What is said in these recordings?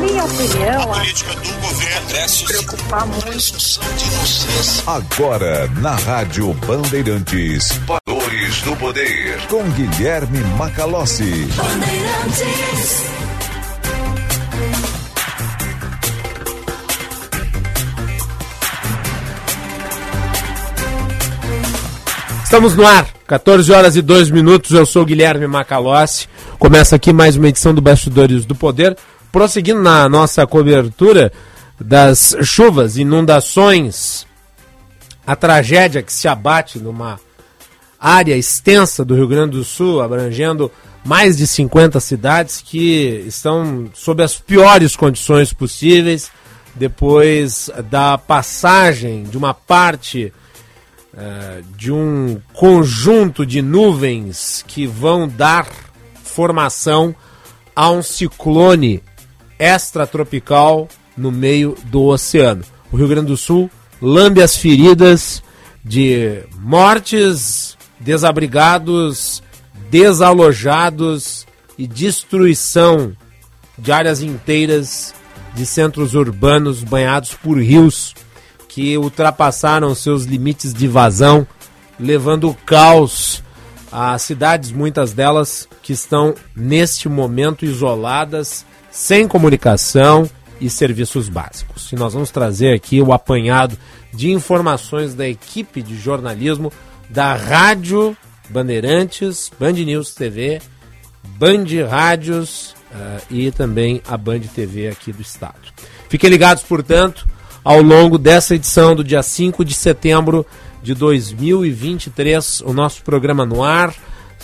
minha opinião, a política do governo cresce preocupar muito. Agora, na Rádio Bandeirantes, Padores do Poder, com Guilherme Macalossi. Bandeirantes. Estamos no ar, 14 horas e 2 minutos. Eu sou Guilherme Macalossi. Começa aqui mais uma edição do Bastidores do Poder. Prosseguindo na nossa cobertura das chuvas, inundações, a tragédia que se abate numa área extensa do Rio Grande do Sul, abrangendo mais de 50 cidades que estão sob as piores condições possíveis depois da passagem de uma parte uh, de um conjunto de nuvens que vão dar formação a um ciclone extratropical no meio do oceano. O Rio Grande do Sul lambe as feridas de mortes, desabrigados, desalojados e destruição de áreas inteiras de centros urbanos banhados por rios que ultrapassaram seus limites de vazão, levando caos a cidades, muitas delas que estão neste momento isoladas, sem comunicação e serviços básicos. E nós vamos trazer aqui o apanhado de informações da equipe de jornalismo da Rádio Bandeirantes, Band News TV, Band Rádios uh, e também a Band TV aqui do estado. Fiquem ligados, portanto, ao longo dessa edição do dia 5 de setembro de 2023. O nosso programa no ar,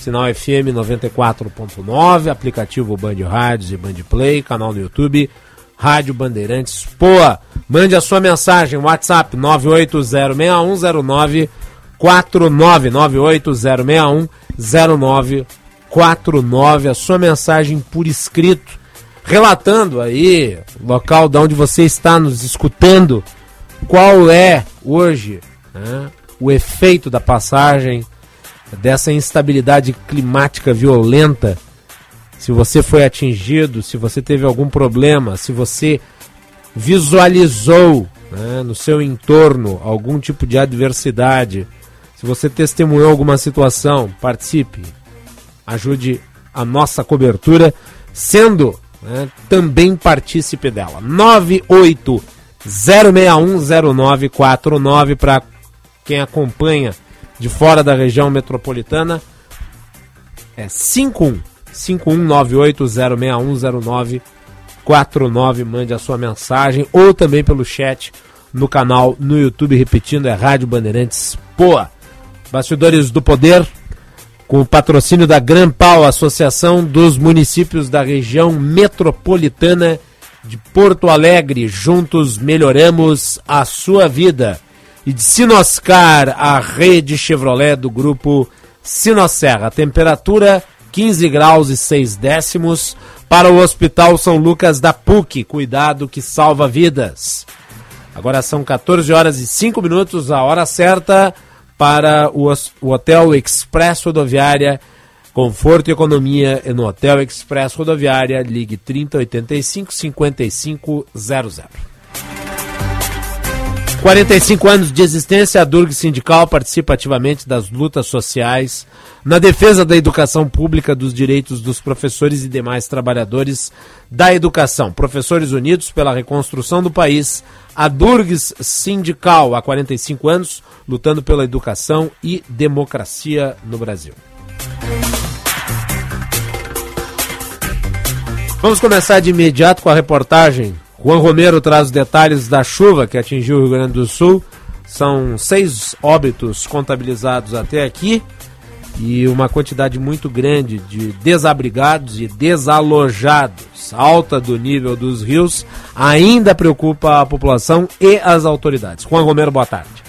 sinal FM 94.9, aplicativo Band Rádios e Band Play, canal no YouTube, Rádio Bandeirantes Poa. Mande a sua mensagem, WhatsApp 980610949, 980610949, a sua mensagem por escrito relatando aí, local de onde você está nos escutando, qual é hoje né, o efeito da passagem dessa instabilidade climática violenta. Se você foi atingido, se você teve algum problema, se você visualizou né, no seu entorno algum tipo de adversidade, se você testemunhou alguma situação, participe, ajude a nossa cobertura, sendo né, também participe dela. 980610949 para quem acompanha de fora da região metropolitana. É 51 519806106949. Mande a sua mensagem ou também pelo chat no canal no YouTube, repetindo, é Rádio Bandeirantes Poa. Bastidores do Poder, com o patrocínio da Gran Pau, Associação dos Municípios da Região Metropolitana de Porto Alegre. Juntos melhoramos a sua vida. E de Sinoscar, a rede Chevrolet do grupo Sinosserra. Temperatura 15 graus e 6 décimos para o Hospital São Lucas da PUC. Cuidado que salva vidas. Agora são 14 horas e 5 minutos, a hora certa para o, o Hotel Express Rodoviária. Conforto e economia no Hotel Express Rodoviária. Ligue 3085 5500. 45 anos de existência, a Durg Sindical participa ativamente das lutas sociais na defesa da educação pública, dos direitos dos professores e demais trabalhadores da educação. Professores Unidos pela Reconstrução do País, a Durgs Sindical, há 45 anos, lutando pela educação e democracia no Brasil. Vamos começar de imediato com a reportagem. Juan Romero traz os detalhes da chuva que atingiu o Rio Grande do Sul. São seis óbitos contabilizados até aqui e uma quantidade muito grande de desabrigados e desalojados. Alta do nível dos rios ainda preocupa a população e as autoridades. Juan Romero, boa tarde.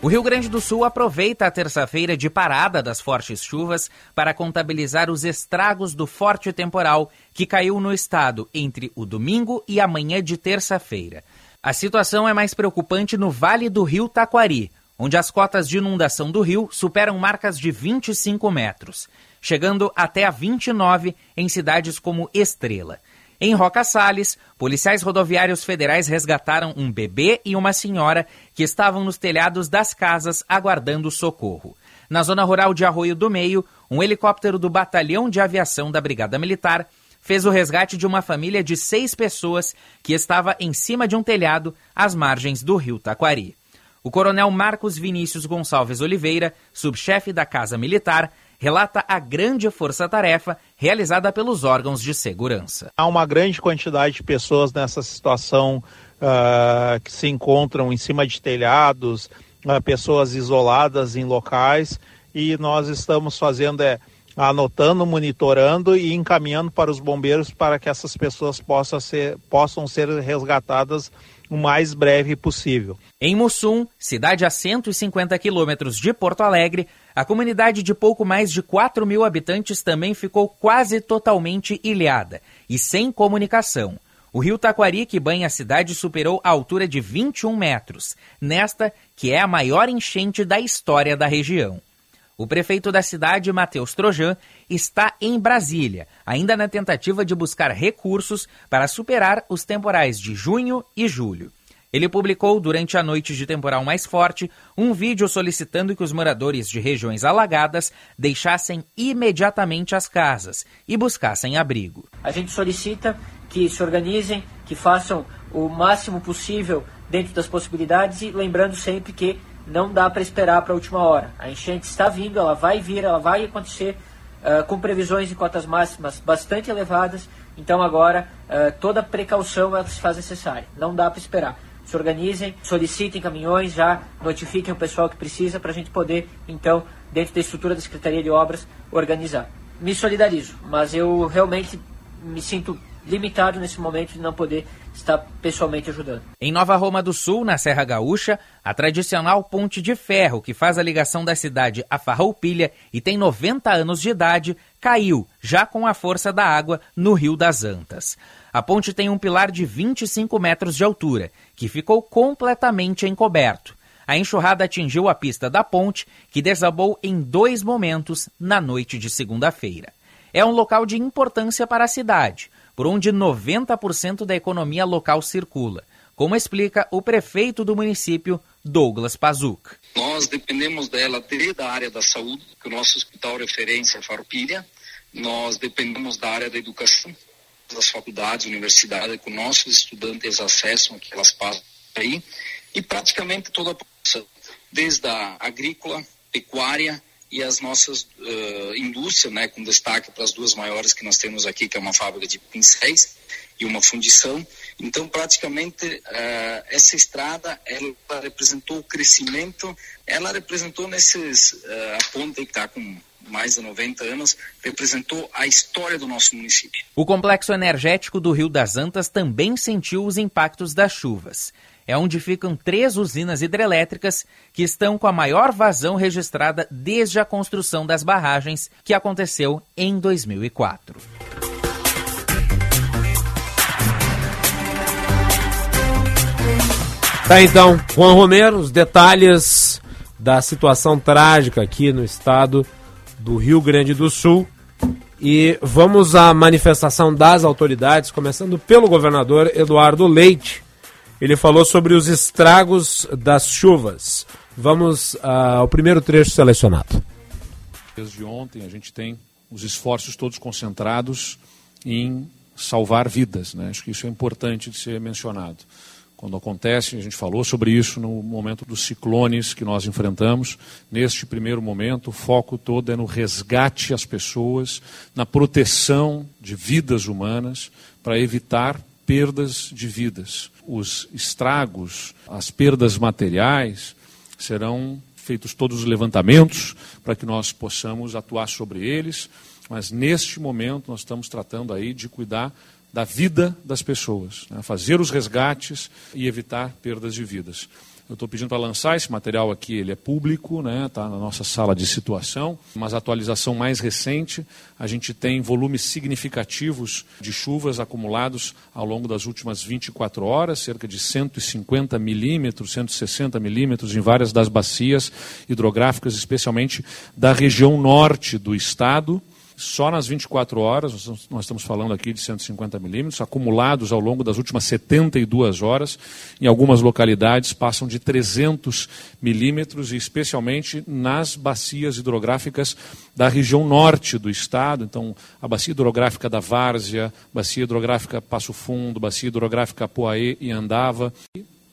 O Rio Grande do Sul aproveita a terça-feira de parada das fortes chuvas para contabilizar os estragos do forte temporal que caiu no estado entre o domingo e a manhã de terça-feira. A situação é mais preocupante no Vale do Rio Taquari, onde as cotas de inundação do rio superam marcas de 25 metros, chegando até a 29 em cidades como Estrela. Em Roca Salles, policiais rodoviários federais resgataram um bebê e uma senhora que estavam nos telhados das casas aguardando socorro. Na zona rural de Arroio do Meio, um helicóptero do Batalhão de Aviação da Brigada Militar fez o resgate de uma família de seis pessoas que estava em cima de um telhado às margens do rio Taquari. O coronel Marcos Vinícius Gonçalves Oliveira, subchefe da Casa Militar, relata a grande força-tarefa realizada pelos órgãos de segurança. Há uma grande quantidade de pessoas nessa situação uh, que se encontram em cima de telhados, uh, pessoas isoladas em locais, e nós estamos fazendo é, anotando, monitorando e encaminhando para os bombeiros para que essas pessoas possam ser, possam ser resgatadas o mais breve possível. Em Mussum, cidade a 150 quilômetros de Porto Alegre, a comunidade de pouco mais de 4 mil habitantes também ficou quase totalmente ilhada e sem comunicação. O rio Taquari, que banha a cidade, superou a altura de 21 metros, nesta que é a maior enchente da história da região. O prefeito da cidade, Matheus Trojan, está em Brasília, ainda na tentativa de buscar recursos para superar os temporais de junho e julho. Ele publicou, durante a noite de temporal mais forte, um vídeo solicitando que os moradores de regiões alagadas deixassem imediatamente as casas e buscassem abrigo. A gente solicita que se organizem, que façam o máximo possível dentro das possibilidades e lembrando sempre que não dá para esperar para a última hora. A enchente está vindo, ela vai vir, ela vai acontecer uh, com previsões de cotas máximas bastante elevadas. Então agora uh, toda precaução ela se faz necessária. Não dá para esperar se organizem, solicitem caminhões, já notifiquem o pessoal que precisa para a gente poder, então, dentro da estrutura da Secretaria de Obras, organizar. Me solidarizo, mas eu realmente me sinto limitado nesse momento de não poder estar pessoalmente ajudando. Em Nova Roma do Sul, na Serra Gaúcha, a tradicional ponte de ferro que faz a ligação da cidade a Farroupilha e tem 90 anos de idade, caiu, já com a força da água, no Rio das Antas. A ponte tem um pilar de 25 metros de altura, que ficou completamente encoberto. A enxurrada atingiu a pista da ponte, que desabou em dois momentos na noite de segunda-feira. É um local de importância para a cidade, por onde 90% da economia local circula, como explica o prefeito do município, Douglas Pazuc. Nós dependemos dela desde a área da saúde, que o nosso hospital referência é Farroupilha, nós dependemos da área da educação, das faculdades, universidades, que nossos estudantes acessam, que elas passam aí, e praticamente toda a população, desde a agrícola, pecuária e as nossas uh, indústrias, né, com destaque para as duas maiores que nós temos aqui, que é uma fábrica de pincéis e uma fundição. Então, praticamente, uh, essa estrada, ela representou o crescimento, ela representou nesses, uh, a ponte que está com mais de 90 anos, representou a história do nosso município. O complexo energético do Rio das Antas também sentiu os impactos das chuvas. É onde ficam três usinas hidrelétricas que estão com a maior vazão registrada desde a construção das barragens, que aconteceu em 2004. Tá então, Juan Romero, os detalhes da situação trágica aqui no estado do Rio Grande do Sul. E vamos à manifestação das autoridades, começando pelo governador Eduardo Leite. Ele falou sobre os estragos das chuvas. Vamos ao primeiro trecho selecionado. Desde ontem a gente tem os esforços todos concentrados em salvar vidas. Né? Acho que isso é importante de ser mencionado quando acontece, a gente falou sobre isso no momento dos ciclones que nós enfrentamos. Neste primeiro momento, o foco todo é no resgate às pessoas, na proteção de vidas humanas, para evitar perdas de vidas. Os estragos, as perdas materiais, serão feitos todos os levantamentos para que nós possamos atuar sobre eles, mas neste momento nós estamos tratando aí de cuidar da vida das pessoas, né? fazer os resgates e evitar perdas de vidas. Eu estou pedindo para lançar esse material aqui, ele é público, está né? Tá na nossa sala de situação, mas a atualização mais recente, a gente tem volumes significativos de chuvas acumulados ao longo das últimas 24 horas, cerca de 150 milímetros, 160 milímetros em várias das bacias hidrográficas, especialmente da região norte do estado, só nas 24 horas, nós estamos falando aqui de 150 milímetros, acumulados ao longo das últimas 72 horas, em algumas localidades passam de 300 milímetros, e especialmente nas bacias hidrográficas da região norte do estado, então a bacia hidrográfica da Várzea, bacia hidrográfica Passo Fundo, bacia hidrográfica Poaê e Andava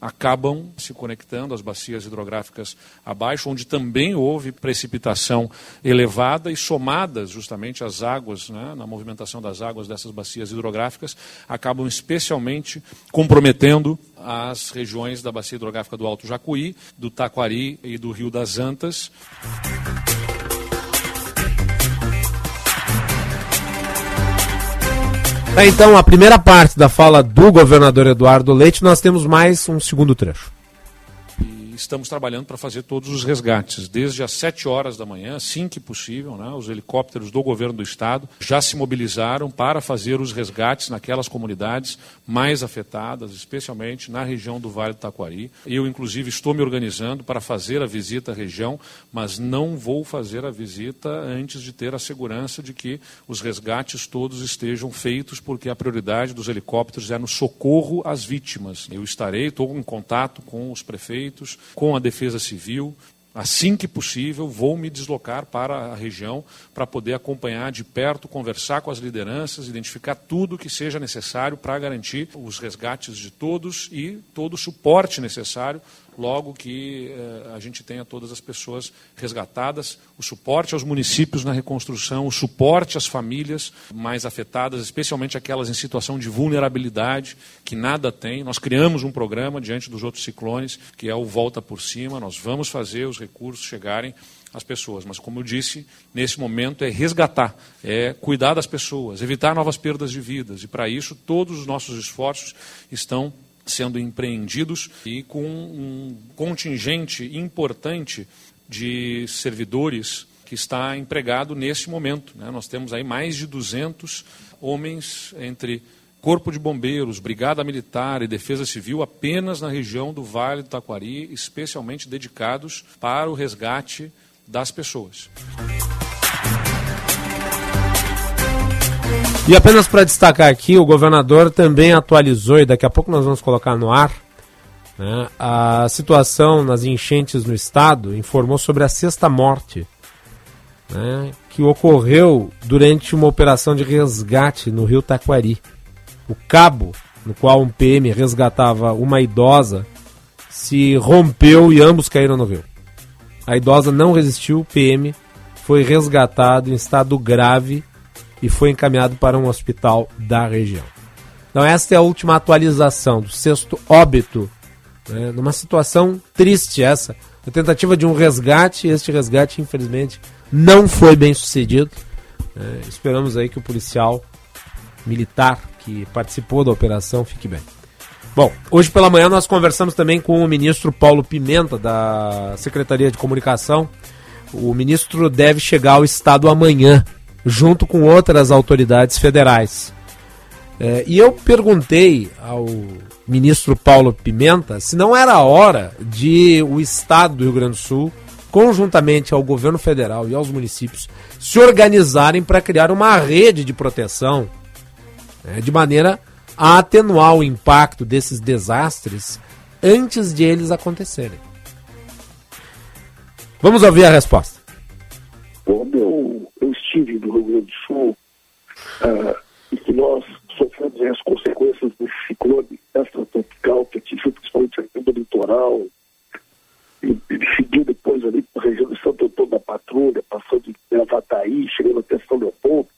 acabam se conectando às bacias hidrográficas abaixo, onde também houve precipitação elevada e somadas justamente as águas, né, na movimentação das águas dessas bacias hidrográficas, acabam especialmente comprometendo as regiões da bacia hidrográfica do Alto Jacuí, do Taquari e do Rio das Antas. Então, a primeira parte da fala do governador Eduardo Leite, nós temos mais um segundo trecho estamos trabalhando para fazer todos os resgates, desde as 7 horas da manhã, assim que possível. Né, os helicópteros do governo do estado já se mobilizaram para fazer os resgates naquelas comunidades mais afetadas, especialmente na região do Vale do Taquari. Eu, inclusive, estou me organizando para fazer a visita à região, mas não vou fazer a visita antes de ter a segurança de que os resgates todos estejam feitos, porque a prioridade dos helicópteros é no socorro às vítimas. Eu estarei, estou em contato com os prefeitos, com a Defesa Civil. Assim que possível, vou me deslocar para a região para poder acompanhar de perto, conversar com as lideranças, identificar tudo que seja necessário para garantir os resgates de todos e todo o suporte necessário logo que eh, a gente tenha todas as pessoas resgatadas, o suporte aos municípios na reconstrução, o suporte às famílias mais afetadas, especialmente aquelas em situação de vulnerabilidade, que nada tem. Nós criamos um programa diante dos outros ciclones, que é o Volta por Cima, nós vamos fazer os recursos chegarem às pessoas. Mas, como eu disse, nesse momento é resgatar, é cuidar das pessoas, evitar novas perdas de vidas. E, para isso, todos os nossos esforços estão sendo empreendidos e com um contingente importante de servidores que está empregado neste momento. Né? Nós temos aí mais de 200 homens entre Corpo de Bombeiros, Brigada Militar e Defesa Civil apenas na região do Vale do Taquari, especialmente dedicados para o resgate das pessoas. E apenas para destacar aqui, o governador também atualizou, e daqui a pouco nós vamos colocar no ar, né, a situação nas enchentes no estado, informou sobre a sexta morte né, que ocorreu durante uma operação de resgate no rio Taquari. O cabo no qual um PM resgatava uma idosa se rompeu e ambos caíram no rio. A idosa não resistiu, o PM foi resgatado em estado grave e foi encaminhado para um hospital da região. Então, esta é a última atualização do sexto óbito, né, numa situação triste essa, a tentativa de um resgate, este resgate, infelizmente, não foi bem sucedido. É, esperamos aí que o policial militar que participou da operação fique bem. Bom, hoje pela manhã nós conversamos também com o ministro Paulo Pimenta, da Secretaria de Comunicação. O ministro deve chegar ao Estado amanhã junto com outras autoridades federais. É, e eu perguntei ao ministro Paulo Pimenta se não era hora de o Estado do Rio Grande do Sul, conjuntamente ao governo federal e aos municípios, se organizarem para criar uma rede de proteção né, de maneira a atenuar o impacto desses desastres antes de eles acontecerem. Vamos ouvir a resposta. Quando eu no Rio Grande do Sul uh, e que nós sofremos as consequências do ciclone extratropical que atingiu principalmente a do litoral e, e seguiu depois ali para a região de Santo Antônio da Patrulha, passando em Avataí, chegando até São Leopoldo.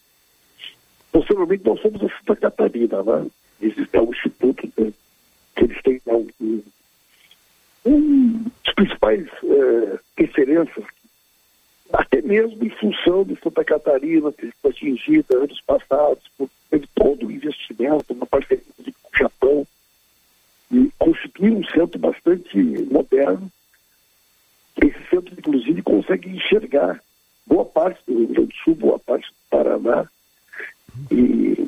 Posteriormente nós fomos a Santa Catarina, né? Existe um instituto né, que eles têm um, um, um dos principais é, referências até mesmo em função de Santa Catarina ter sido atingida anos passados por todo o investimento na parceria com o Japão e constituir um centro bastante moderno. Esse centro, inclusive, consegue enxergar boa parte do Rio Grande do Sul, boa parte do Paraná. E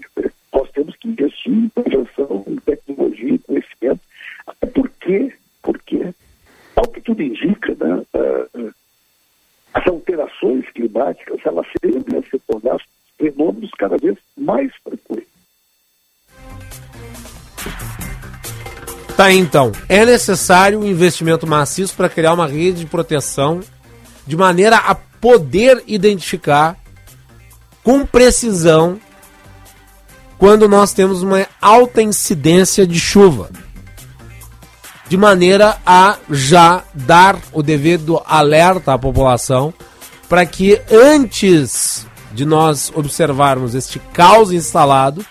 nós temos que investir em prevenção, em tecnologia, em conhecimento, até porque, porque, ao que tudo indica, né, uh, as alterações climáticas, elas tendem a se tornar Tá então. É necessário um investimento maciço para criar uma rede de proteção de maneira a poder identificar com precisão quando nós temos uma alta incidência de chuva. De maneira a já dar o devido alerta à população para que antes de nós observarmos este caos instalado,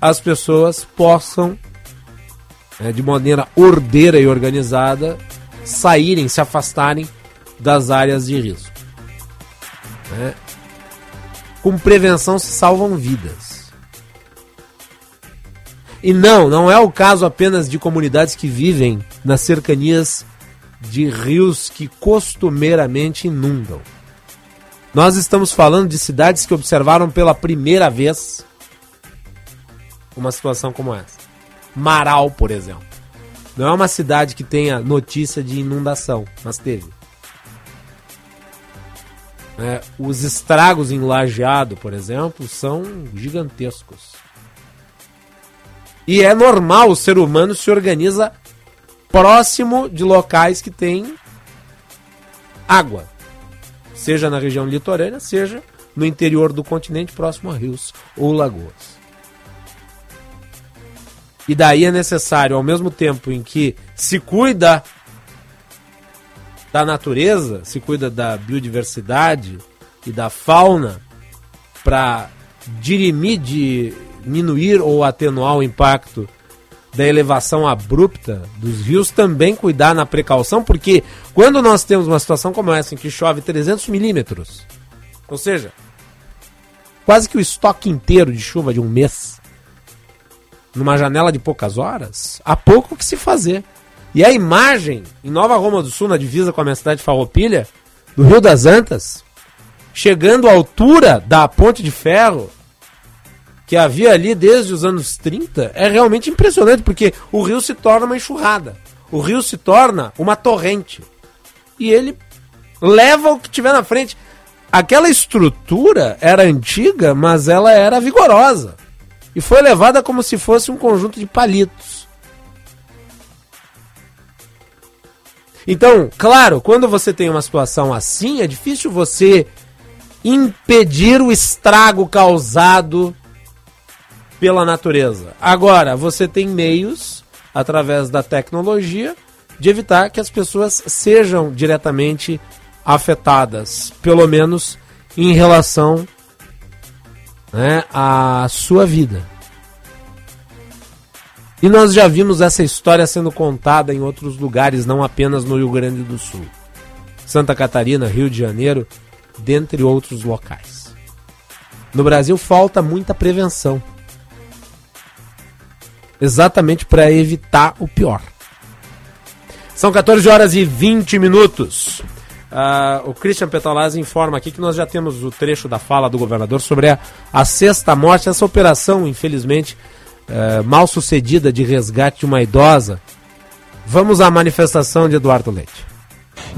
as pessoas possam, né, de maneira ordeira e organizada, saírem, se afastarem das áreas de risco. Né? Com prevenção se salvam vidas. E não, não é o caso apenas de comunidades que vivem nas cercanias de rios que costumeiramente inundam. Nós estamos falando de cidades que observaram pela primeira vez uma situação como essa. Marau, por exemplo. Não é uma cidade que tenha notícia de inundação, mas teve. É, os estragos em Lajeado, por exemplo, são gigantescos. E é normal, o ser humano se organiza próximo de locais que têm água. Seja na região litorânea, seja no interior do continente, próximo a rios ou lagoas. E daí é necessário, ao mesmo tempo em que se cuida da natureza, se cuida da biodiversidade e da fauna para dirimir, diminuir ou atenuar o impacto da elevação abrupta dos rios, também cuidar na precaução, porque quando nós temos uma situação como essa em que chove 300 milímetros, ou seja, quase que o estoque inteiro de chuva de um mês, numa janela de poucas horas, há pouco que se fazer. E a imagem em Nova Roma do Sul, na divisa com a minha cidade de Farroupilha, do Rio das Antas, chegando à altura da Ponte de Ferro, que havia ali desde os anos 30, é realmente impressionante, porque o rio se torna uma enxurrada. O rio se torna uma torrente. E ele leva o que tiver na frente. Aquela estrutura era antiga, mas ela era vigorosa e foi levada como se fosse um conjunto de palitos. Então, claro, quando você tem uma situação assim, é difícil você impedir o estrago causado pela natureza. Agora, você tem meios, através da tecnologia, de evitar que as pessoas sejam diretamente afetadas, pelo menos em relação né, a sua vida. E nós já vimos essa história sendo contada em outros lugares, não apenas no Rio Grande do Sul. Santa Catarina, Rio de Janeiro, dentre outros locais. No Brasil falta muita prevenção. Exatamente para evitar o pior. São 14 horas e 20 minutos. Uh, o Christian Petalazzi informa aqui que nós já temos o trecho da fala do governador sobre a, a sexta morte, essa operação, infelizmente, uh, mal sucedida de resgate de uma idosa. Vamos à manifestação de Eduardo Leite.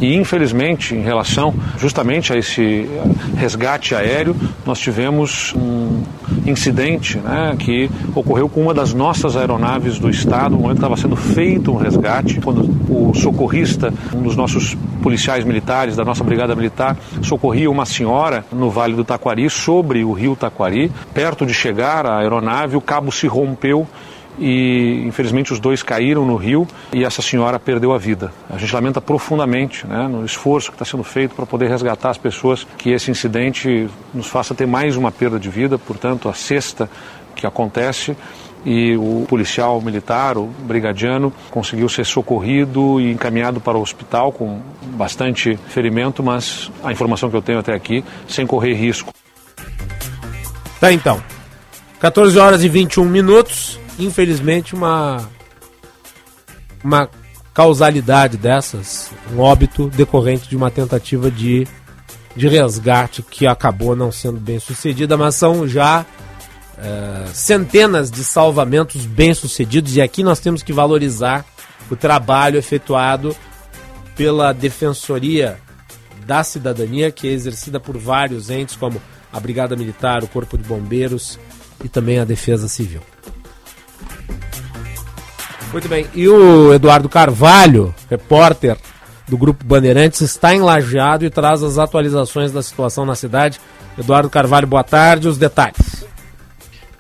E infelizmente, em relação justamente a esse resgate aéreo, nós tivemos um incidente né, que ocorreu com uma das nossas aeronaves do Estado, no momento que estava sendo feito um resgate, quando o socorrista, um dos nossos policiais militares da nossa brigada militar, socorria uma senhora no Vale do Taquari, sobre o rio Taquari. Perto de chegar a aeronave, o cabo se rompeu e infelizmente os dois caíram no rio e essa senhora perdeu a vida. A gente lamenta profundamente né, no esforço que está sendo feito para poder resgatar as pessoas, que esse incidente nos faça ter mais uma perda de vida, portanto, a sexta que acontece e o policial militar, o brigadiano, conseguiu ser socorrido e encaminhado para o hospital com bastante ferimento, mas a informação que eu tenho até aqui, sem correr risco. Tá então. 14 horas e 21 minutos infelizmente, uma, uma causalidade dessas, um óbito decorrente de uma tentativa de, de resgate que acabou não sendo bem sucedida, mas são já é, centenas de salvamentos bem sucedidos e aqui nós temos que valorizar o trabalho efetuado pela Defensoria da Cidadania, que é exercida por vários entes, como a Brigada Militar, o Corpo de Bombeiros e também a Defesa Civil. Muito bem. E o Eduardo Carvalho, repórter do Grupo Bandeirantes, está enlajeado e traz as atualizações da situação na cidade. Eduardo Carvalho, boa tarde. Os detalhes.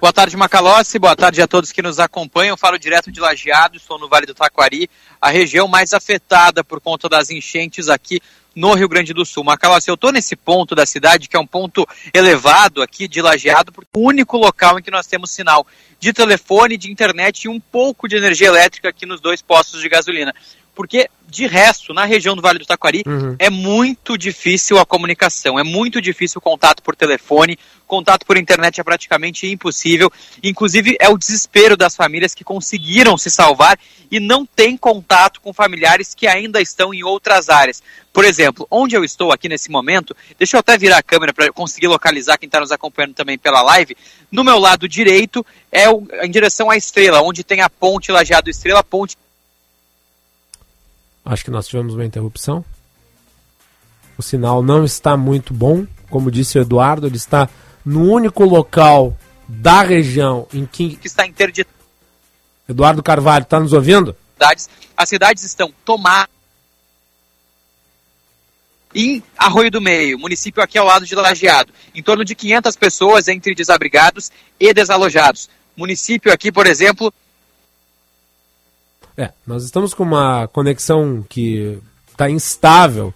Boa tarde, Macalossi. Boa tarde a todos que nos acompanham. Falo direto de Lajeado, estou no Vale do Taquari, a região mais afetada por conta das enchentes aqui no Rio Grande do Sul. Macalossi, eu estou nesse ponto da cidade, que é um ponto elevado aqui de Lajeado, porque é o único local em que nós temos sinal de telefone, de internet e um pouco de energia elétrica aqui nos dois postos de gasolina porque de resto, na região do Vale do Taquari, uhum. é muito difícil a comunicação, é muito difícil o contato por telefone, contato por internet é praticamente impossível. Inclusive, é o desespero das famílias que conseguiram se salvar e não têm contato com familiares que ainda estão em outras áreas. Por exemplo, onde eu estou aqui nesse momento, deixa eu até virar a câmera para conseguir localizar quem está nos acompanhando também pela live. No meu lado direito é o, em direção à Estrela, onde tem a ponte Lajeado Estrela, ponte Acho que nós tivemos uma interrupção. O sinal não está muito bom. Como disse o Eduardo, ele está no único local da região em que. que está interditado. Eduardo Carvalho, está nos ouvindo? As cidades estão tomadas. Em Arroio do Meio, município aqui ao lado de Lajeado, em torno de 500 pessoas entre desabrigados e desalojados. Município aqui, por exemplo, é, nós estamos com uma conexão que está instável.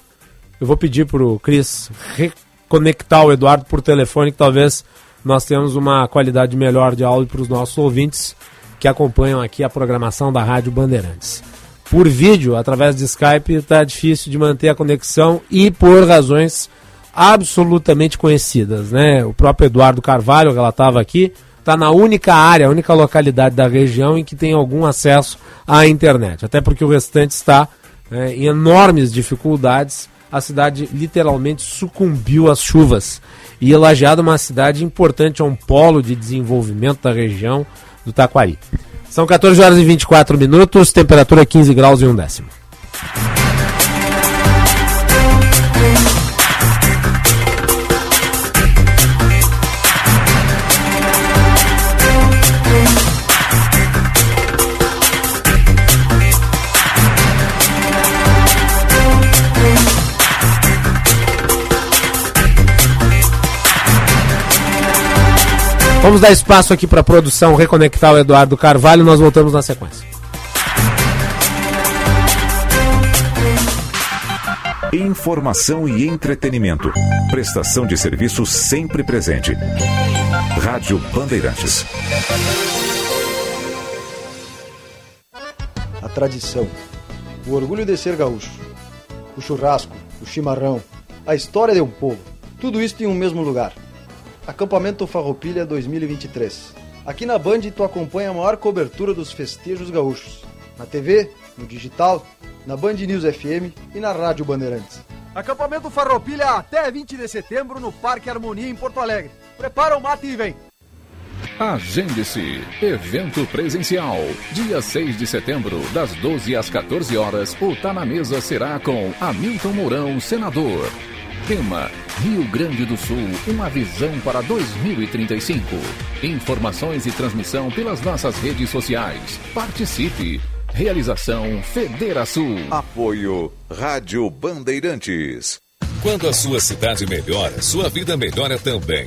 Eu vou pedir para o Cris reconectar o Eduardo por telefone, que talvez nós tenhamos uma qualidade melhor de áudio para os nossos ouvintes que acompanham aqui a programação da Rádio Bandeirantes. Por vídeo, através de Skype, está difícil de manter a conexão e por razões absolutamente conhecidas. Né? O próprio Eduardo Carvalho relatava aqui está na única área, a única localidade da região em que tem algum acesso à internet. Até porque o restante está é, em enormes dificuldades. A cidade literalmente sucumbiu às chuvas. E Lajeado é uma cidade importante, é um polo de desenvolvimento da região do Taquari. São 14 horas e 24 minutos, temperatura 15 graus e um décimo. Vamos dar espaço aqui para a produção reconectar o Eduardo Carvalho. Nós voltamos na sequência. Informação e entretenimento. Prestação de serviço sempre presente. Rádio Bandeirantes. A tradição. O orgulho de ser gaúcho. O churrasco, o chimarrão, a história de um povo. Tudo isso em um mesmo lugar Acampamento Farroupilha 2023. Aqui na Band tu acompanha a maior cobertura dos festejos gaúchos. Na TV, no digital, na Band News FM e na Rádio Bandeirantes. Acampamento Farroupilha até 20 de setembro no Parque Harmonia em Porto Alegre. Prepara o mate e vem! Agende-se. Evento presencial. Dia 6 de setembro, das 12 às 14 horas, o Tá na Mesa será com Hamilton Mourão, senador. Tema: Rio Grande do Sul, uma visão para 2035. Informações e transmissão pelas nossas redes sociais. Participe. Realização Federação. Apoio Rádio Bandeirantes. Quando a sua cidade melhora, sua vida melhora também.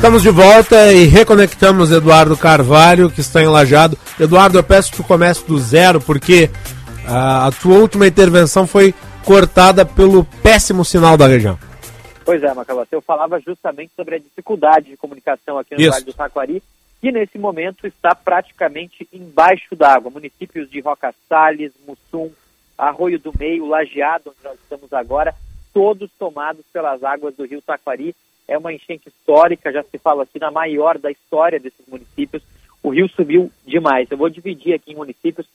Estamos de volta e reconectamos Eduardo Carvalho, que está enlajado. Eduardo, eu peço que tu comece do zero, porque a, a tua última intervenção foi cortada pelo péssimo sinal da região. Pois é, Macalossi, eu falava justamente sobre a dificuldade de comunicação aqui no Isso. Vale do Taquari, que nesse momento está praticamente embaixo d'água. Municípios de Roca Salles, Mussum, Arroio do Meio, Lajeado, onde nós estamos agora, todos tomados pelas águas do rio Taquari. É uma enchente histórica, já se fala aqui na maior da história desses municípios. O rio subiu demais. Eu vou dividir aqui em municípios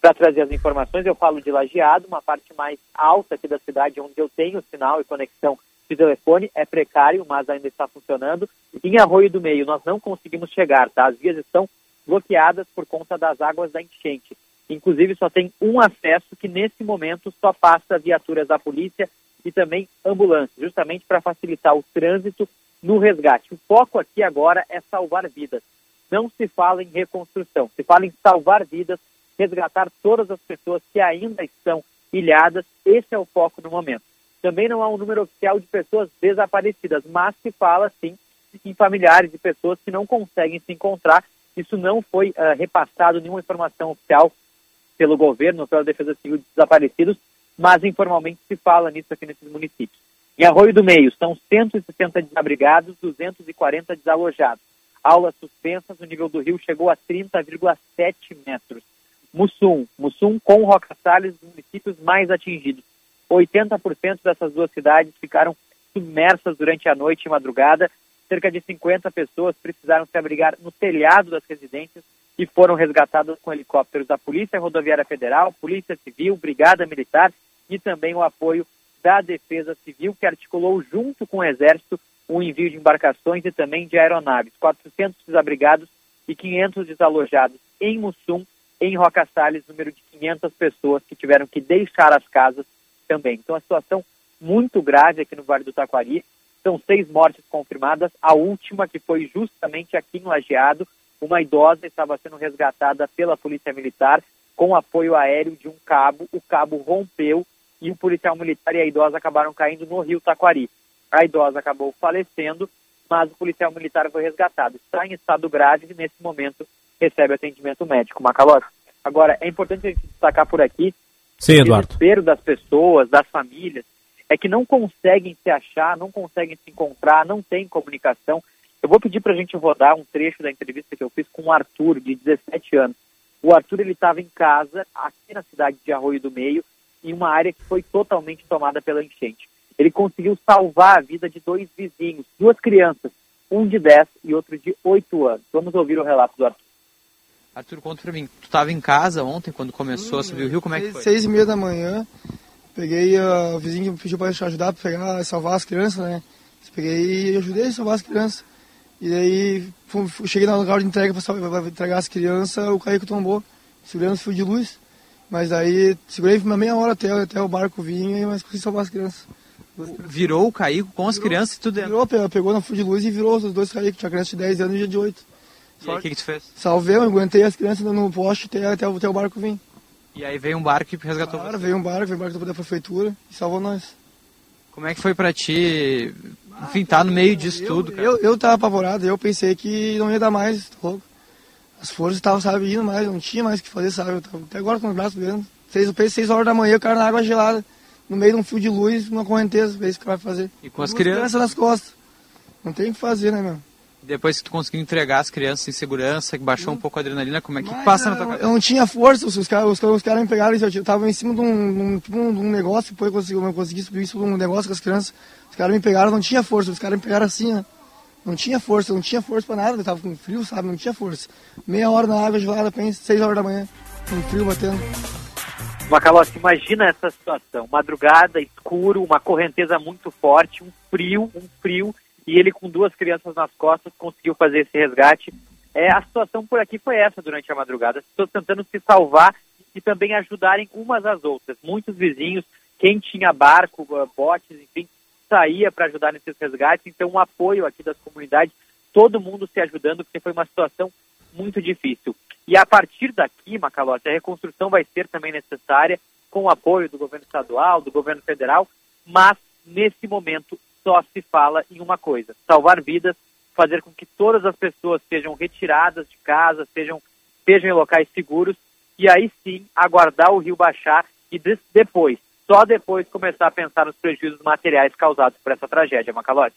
para trazer as informações. Eu falo de Lajeado, uma parte mais alta aqui da cidade, onde eu tenho sinal e conexão de telefone, é precário, mas ainda está funcionando. Em Arroio do Meio, nós não conseguimos chegar, tá? As vias estão bloqueadas por conta das águas da enchente. Inclusive, só tem um acesso que, nesse momento, só passa viaturas da polícia e também ambulâncias, justamente para facilitar o trânsito no resgate. O foco aqui agora é salvar vidas. Não se fala em reconstrução, se fala em salvar vidas, resgatar todas as pessoas que ainda estão ilhadas. Esse é o foco no momento. Também não há um número oficial de pessoas desaparecidas, mas se fala sim em familiares de pessoas que não conseguem se encontrar. Isso não foi uh, repassado nenhuma informação oficial pelo governo, pela Defesa Civil de Desaparecidos, mas informalmente se fala nisso aqui nesses municípios. Em Arroio do Meio, são 160 desabrigados, 240 desalojados. Aulas suspensas, o nível do rio chegou a 30,7 metros. Mussum, Mussum com Roca Salles, os municípios mais atingidos. 80% dessas duas cidades ficaram submersas durante a noite e madrugada. Cerca de 50 pessoas precisaram se abrigar no telhado das residências e foram resgatadas com helicópteros da Polícia Rodoviária Federal, Polícia Civil, Brigada Militar e também o apoio da Defesa Civil, que articulou junto com o Exército o envio de embarcações e também de aeronaves. 400 desabrigados e 500 desalojados em Mussum, em Roca Salles, número de 500 pessoas que tiveram que deixar as casas também. Então, a situação muito grave aqui no Vale do Taquari. São seis mortes confirmadas, a última que foi justamente aqui em Lajeado. Uma idosa estava sendo resgatada pela Polícia Militar com apoio aéreo de um cabo. O cabo rompeu e o policial militar e a idosa acabaram caindo no rio Taquari. A idosa acabou falecendo, mas o policial militar foi resgatado. Está em estado grave e, nesse momento, recebe atendimento médico. Macalós. Agora, é importante a gente destacar por aqui Sim, Eduardo. o desespero das pessoas, das famílias, é que não conseguem se achar, não conseguem se encontrar, não tem comunicação. Eu vou pedir para a gente rodar um trecho da entrevista que eu fiz com o Arthur, de 17 anos. O Arthur ele estava em casa, aqui na cidade de Arroio do Meio, em uma área que foi totalmente tomada pela enchente. Ele conseguiu salvar a vida de dois vizinhos, duas crianças, um de 10 e outro de 8 anos. Vamos ouvir o relato do Arthur. Arthur, conta pra mim, tu estava em casa ontem, quando começou hum, a subir o rio, como é que foi? Seis e meia da manhã, peguei, uh, o vizinho pediu para ajudar para pegar, salvar as crianças, né? Peguei e ajudei a salvar as crianças. E daí, fui, cheguei no lugar de entrega para entregar as crianças, o carro tombou, segurando o fio de luz. Mas daí, segurei uma meia hora até, até o barco vir, mas consegui salvar as crianças. Virou o caico com as crianças e tudo dentro? Virou, pegou no fio de luz e virou os dois caicos. Tinha criança de 10 anos e de 8. E aí, o que, que tu fez? Salvei, eu aguentei as crianças no poste até, até, até o barco vir. E aí veio um barco e resgatou claro, veio um barco, veio um barco da prefeitura e salvou nós. Como é que foi pra ti, enfim, tá no meio disso eu, tudo, cara? Eu, eu tava apavorado, eu pensei que não ia dar mais, tá louco. As forças estavam, sabe, indo mais, não tinha mais o que fazer, sabe? Eu tava até agora com os braços doendo. Seis, eu seis horas da manhã, o cara na água gelada, no meio de um fio de luz, numa correnteza, é isso que vai fazer. E com as crianças? crianças nas costas. Não tem o que fazer, né, meu? Depois que tu conseguiu entregar as crianças em segurança, que baixou um pouco a adrenalina, como é que Mas, passa na tua cabeça? Eu não tinha força, os caras os, os cara me pegaram, eu estava em cima de um, tipo, um, um negócio, depois eu consegui, eu consegui subir isso de um negócio com as crianças, os caras me pegaram, não tinha força, os caras me pegaram assim, né? Não tinha força, não tinha força para nada, eu tava com frio, sabe? Não tinha força. Meia hora na água gelada, pensa, seis horas da manhã, com frio batendo. Macalossi, imagina essa situação, madrugada, escuro, uma correnteza muito forte, um frio, um frio, e ele com duas crianças nas costas conseguiu fazer esse resgate. É, a situação por aqui foi essa durante a madrugada, as pessoas tentando se salvar e também ajudarem umas às outras. Muitos vizinhos, quem tinha barco, botes, enfim, saía para ajudar nesses resgates, então um apoio aqui das comunidades, todo mundo se ajudando, porque foi uma situação muito difícil. E a partir daqui, Macalossi, a reconstrução vai ser também necessária, com o apoio do governo estadual, do governo federal, mas nesse momento só se fala em uma coisa: salvar vidas, fazer com que todas as pessoas sejam retiradas de casa, sejam, sejam em locais seguros, e aí sim aguardar o rio baixar e depois, só depois começar a pensar nos prejuízos materiais causados por essa tragédia, Macalote.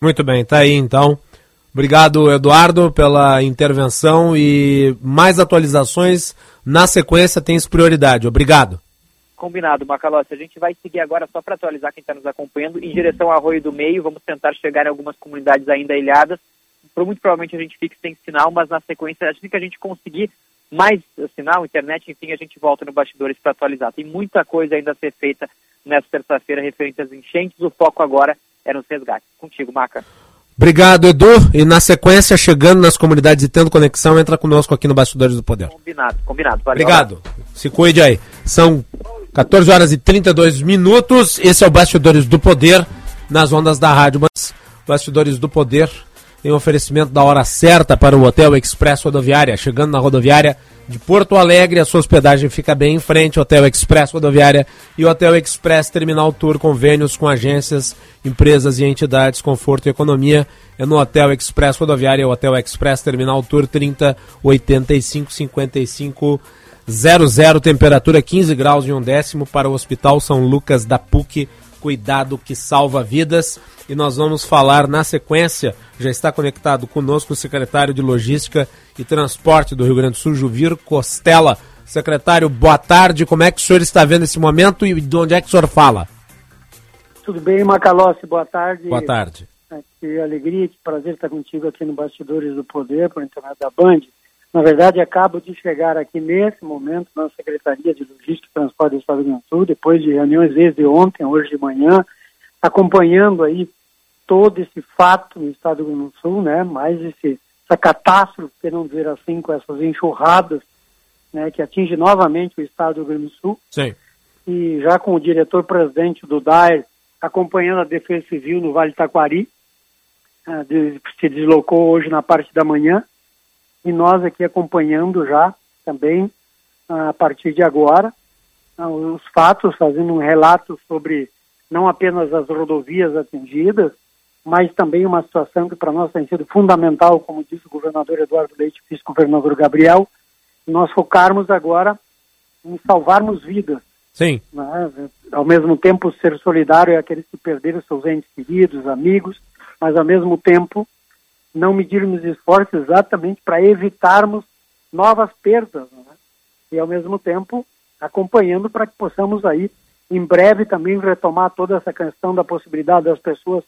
Muito bem, tá aí então. Obrigado, Eduardo, pela intervenção e mais atualizações na sequência tens prioridade. Obrigado. Combinado, Macalossi. A gente vai seguir agora, só para atualizar quem está nos acompanhando, em direção ao Arroio do Meio. Vamos tentar chegar em algumas comunidades ainda ilhadas. Por muito provavelmente a gente fique sem sinal, mas na sequência, assim que a gente conseguir mais sinal, internet, enfim, a gente volta no Bastidores para atualizar. Tem muita coisa ainda a ser feita nessa terça-feira referente às enchentes. O foco agora é nos resgates. Contigo, Maca. Obrigado, Edu. E na sequência, chegando nas comunidades e tendo conexão, entra conosco aqui no Bastidores do Poder. Combinado, combinado. Valeu, Obrigado. Se cuide aí. São 14 horas e 32 minutos. Esse é o Bastidores do Poder nas ondas da rádio. Mas Bastidores do Poder tem oferecimento da hora certa para o Hotel Express Rodoviária. Chegando na rodoviária de Porto Alegre, a sua hospedagem fica bem em frente, Hotel Express Rodoviária e Hotel Express Terminal Tour, convênios com agências, empresas e entidades, conforto e economia. É no Hotel Express Rodoviária, Hotel Express Terminal Tour 30 85 55 00, temperatura 15 graus e um décimo para o Hospital São Lucas da PUC. Cuidado que salva vidas. E nós vamos falar na sequência. Já está conectado conosco o secretário de Logística e Transporte do Rio Grande do Sul, Juvir Costela. Secretário, boa tarde. Como é que o senhor está vendo esse momento e de onde é que o senhor fala? Tudo bem, Macalossi, boa tarde. Boa tarde. É, que alegria, que prazer estar contigo aqui no Bastidores do Poder, por internet da Band. Na verdade, acabo de chegar aqui nesse momento na Secretaria de Logística e Transporte do Estado do Rio Grande do Sul, depois de reuniões desde ontem, hoje de manhã, acompanhando aí todo esse fato no Estado do Rio Grande do Sul, né, mais esse, essa catástrofe, por não dizer assim, com essas enxurradas, né, que atinge novamente o Estado do Rio Grande do Sul. Sim. E já com o diretor-presidente do DAER acompanhando a Defesa Civil no Vale Taquari, de, se deslocou hoje na parte da manhã, e nós aqui acompanhando já também, a partir de agora, os fatos, fazendo um relato sobre não apenas as rodovias atingidas, mas também uma situação que para nós tem sido fundamental, como disse o governador Eduardo Leite, vice-governador Gabriel, nós focarmos agora em salvarmos vidas. Sim. Né? Ao mesmo tempo, ser solidário é aqueles que perderam seus entes queridos, amigos, mas ao mesmo tempo não medirmos esforços exatamente para evitarmos novas perdas, né? e ao mesmo tempo acompanhando para que possamos aí em breve também retomar toda essa questão da possibilidade das pessoas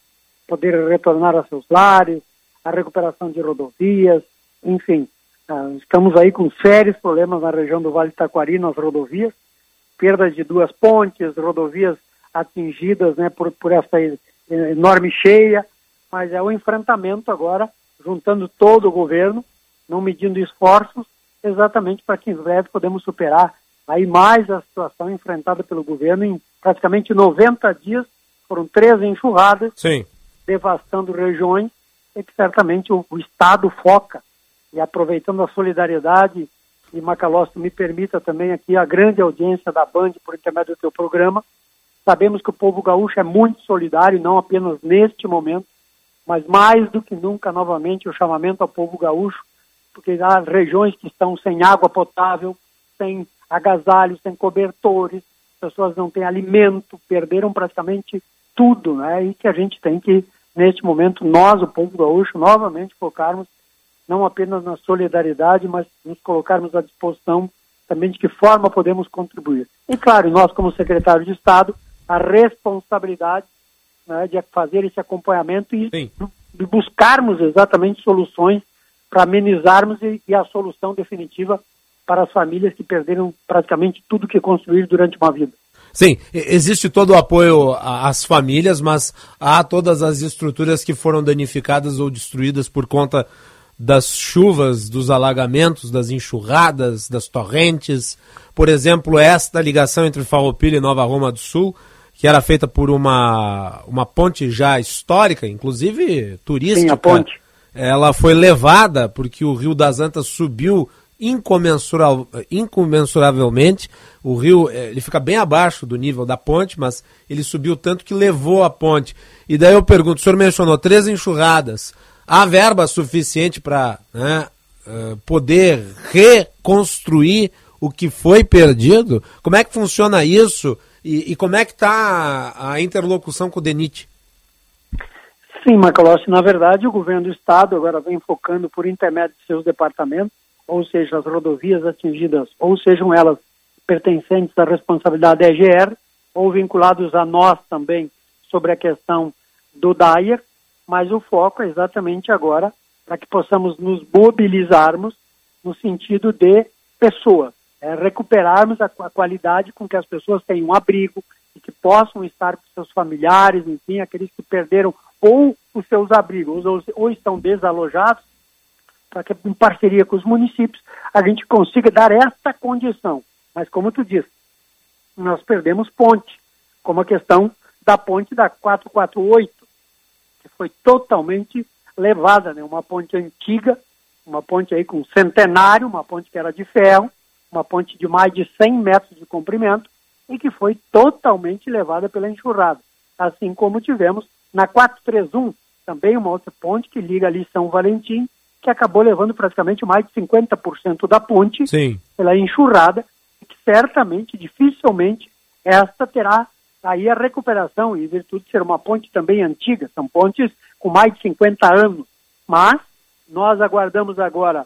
poderem retornar a seus lares, a recuperação de rodovias, enfim, ah, estamos aí com sérios problemas na região do Vale do Taquari nas rodovias, perdas de duas pontes, rodovias atingidas né, por, por essa enorme cheia, mas é o enfrentamento agora, juntando todo o governo, não medindo esforços, exatamente para que em breve podemos superar aí mais a situação enfrentada pelo governo em praticamente 90 dias, foram três enxurradas, Sim. devastando regiões, e que certamente o, o Estado foca, e aproveitando a solidariedade, e Macalossi me permita também aqui a grande audiência da Band por intermédio do teu programa, sabemos que o povo gaúcho é muito solidário, não apenas neste momento, mas mais do que nunca, novamente, o chamamento ao povo gaúcho, porque há regiões que estão sem água potável, sem agasalhos, sem cobertores, pessoas não têm alimento, perderam praticamente tudo, né? E que a gente tem que, neste momento, nós, o povo gaúcho, novamente focarmos não apenas na solidariedade, mas nos colocarmos à disposição também de que forma podemos contribuir. E, claro, nós, como secretário de Estado, a responsabilidade né, de fazer esse acompanhamento e de buscarmos exatamente soluções para amenizarmos e, e, a solução definitiva para as famílias que perderam praticamente tudo que construíram durante uma vida. Sim, existe todo o apoio às famílias, mas há todas as estruturas que foram danificadas ou destruídas por conta das chuvas, dos alagamentos, das enxurradas, das torrentes. Por exemplo, esta ligação entre Farroupilha e Nova Roma do Sul, que era feita por uma, uma ponte já histórica, inclusive turística. Sim, a ponte. Ela foi levada porque o Rio das Antas subiu incomensural, incomensuravelmente. O rio ele fica bem abaixo do nível da ponte, mas ele subiu tanto que levou a ponte. E daí eu pergunto, o senhor mencionou três enxurradas. Há verba suficiente para né, poder reconstruir o que foi perdido? Como é que funciona isso? E, e como é que está a, interlocução com o DENIT? Sim, Macalossi, na verdade o governo do estado agora vem focando por intermédio de seus departamentos, ou seja, as rodovias atingidas, ou sejam elas pertencentes à responsabilidade da EGR ou vinculados a nós também sobre a questão do DAIR, mas o foco é exatamente agora para que possamos nos mobilizarmos no sentido de pessoas, é, recuperarmos a, a, qualidade com que as pessoas tenham abrigo e que possam estar com seus familiares, enfim, aqueles que perderam ou os seus abrigos ou, ou estão desalojados, para que em parceria com os municípios a gente consiga dar esta condição. Mas como tu disse, nós perdemos ponte, como a questão da ponte da 448, que foi totalmente levada, né? uma ponte antiga, uma ponte aí com centenário, uma ponte que era de ferro, uma ponte de mais de 100 metros de comprimento e que foi totalmente levada pela enxurrada. Assim como tivemos na 431, também uma outra ponte que liga ali São Valentim, que acabou levando praticamente mais de 50% da ponte Sim. pela enxurrada, e que certamente, dificilmente, esta terá aí a recuperação, em virtude de ser uma ponte também antiga, são pontes com mais de 50 anos. Mas nós aguardamos agora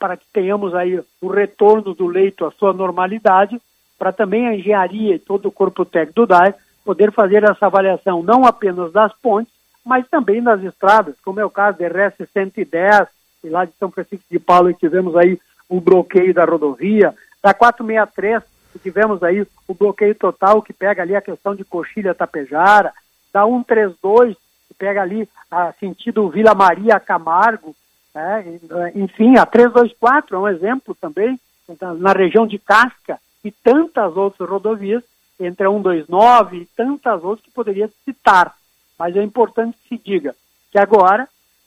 para que tenhamos aí o retorno do leito à sua normalidade, para também a engenharia e todo o corpo técnico do DAE poder fazer essa avaliação não apenas das pontes, mas também das estradas, como é o caso da RS 110, e lá de São Francisco de Paulo tivemos aí o bloqueio da rodovia, da 463, que tivemos aí o bloqueio total que pega ali a questão de Coxilha Tapejara, da 132, que pega ali a sentido Vila Maria Camargo, né? enfim, a 324 é um exemplo também, na região de Casca, e tantas outras rodovias, entre a 129 e tantas outras que poderia citar. Mas é importante que se diga que agora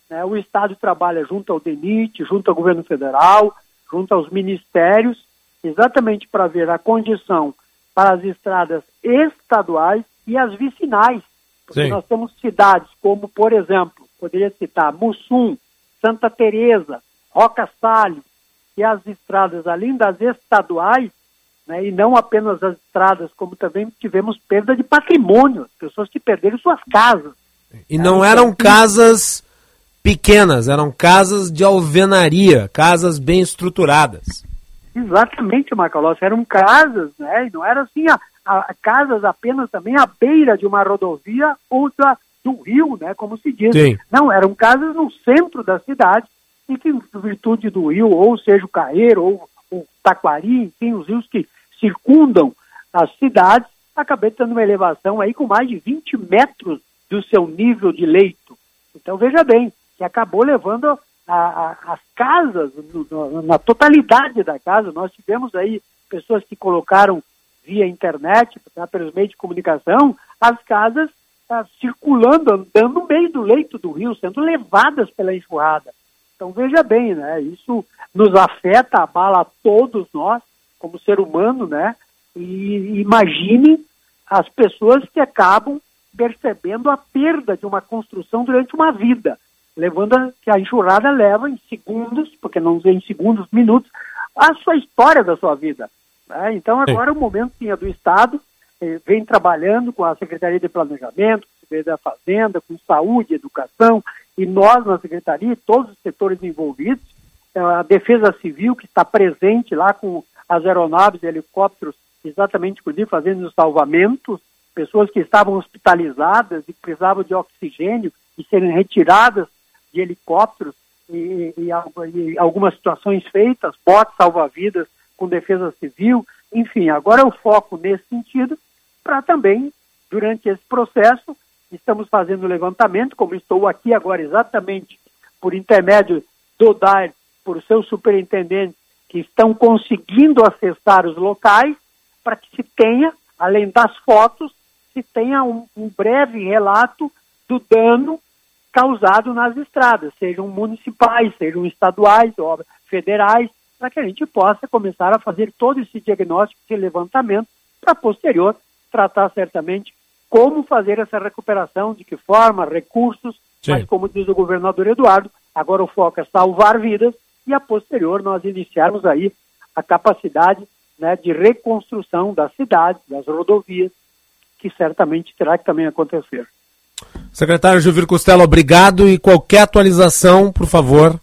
né, o Estado trabalha junto ao DENIT, junto ao governo federal, junto aos ministérios, exatamente para ver a condição para as estradas estaduais e as vicinais. Porque Sim. nós temos cidades como, por exemplo, poderia citar Mussum, Santa Teresa, Roca Salles, e as estradas, além das estaduais, né, e não apenas as estradas, como também tivemos perda de patrimônio, pessoas que perderam suas casas. E não eram casas pequenas, eram casas de alvenaria, casas bem estruturadas. Exatamente, Macalossi, eram casas, né? E não eram assim, a, a, casas apenas também à beira de uma rodovia ou da, do rio, né? Como se diz. Sim. Não, eram casas no centro da cidade e que, em virtude do rio, ou seja o Caeiro, ou o Taquari, enfim, os rios que circundam as cidades, acabei tendo uma elevação aí com mais de 20 metros do seu nível de leito. Então, veja bem, que acabou levando a, a, as casas, no, na totalidade da casa, nós tivemos aí pessoas que colocaram via internet, tá, pelos meios de comunicação, as casas tá, circulando, andando no meio do leito do rio, sendo levadas pela enxurrada. Então veja bem, né? Isso nos afeta, abala todos nós, como ser humano, né? E imagine as pessoas que acabam percebendo a perda de uma construção durante uma vida, levando a, que a enxurrada leva em segundos, porque não em segundos, minutos, a sua história da sua vida. Né? Então agora Sim. o momento sim, é do Estado, vem trabalhando com a Secretaria de Planejamento, Secretaria da Fazenda, com saúde, educação, e nós na Secretaria, todos os setores envolvidos, eh, a Defesa Civil que está presente lá com as aeronaves e helicópteros, exatamente, inclusive, fazendo os salvamentos, pessoas que estavam hospitalizadas e precisavam de oxigênio e serem retiradas de helicópteros e, e, e algumas situações feitas, botes salva-vidas com defesa civil, enfim, agora o foco nesse sentido, para também, durante esse processo, estamos fazendo levantamento, como estou aqui agora exatamente por intermédio do DAIR, por seus superintendentes que estão conseguindo acessar os locais, para que se tenha, além das fotos, se tenha um, um breve relato do dano causado nas estradas, sejam municipais, sejam estaduais, obras federais, para que a gente possa começar a fazer todo esse diagnóstico, esse levantamento, para posterior tratar certamente como fazer essa recuperação, de que forma, recursos, Sim. mas como diz o governador Eduardo, agora o foco é salvar vidas e a posterior nós iniciarmos aí a capacidade né, de reconstrução das cidades, das rodovias, que certamente terá que também acontecer. Secretário Gilvir Costello, obrigado e qualquer atualização, por favor,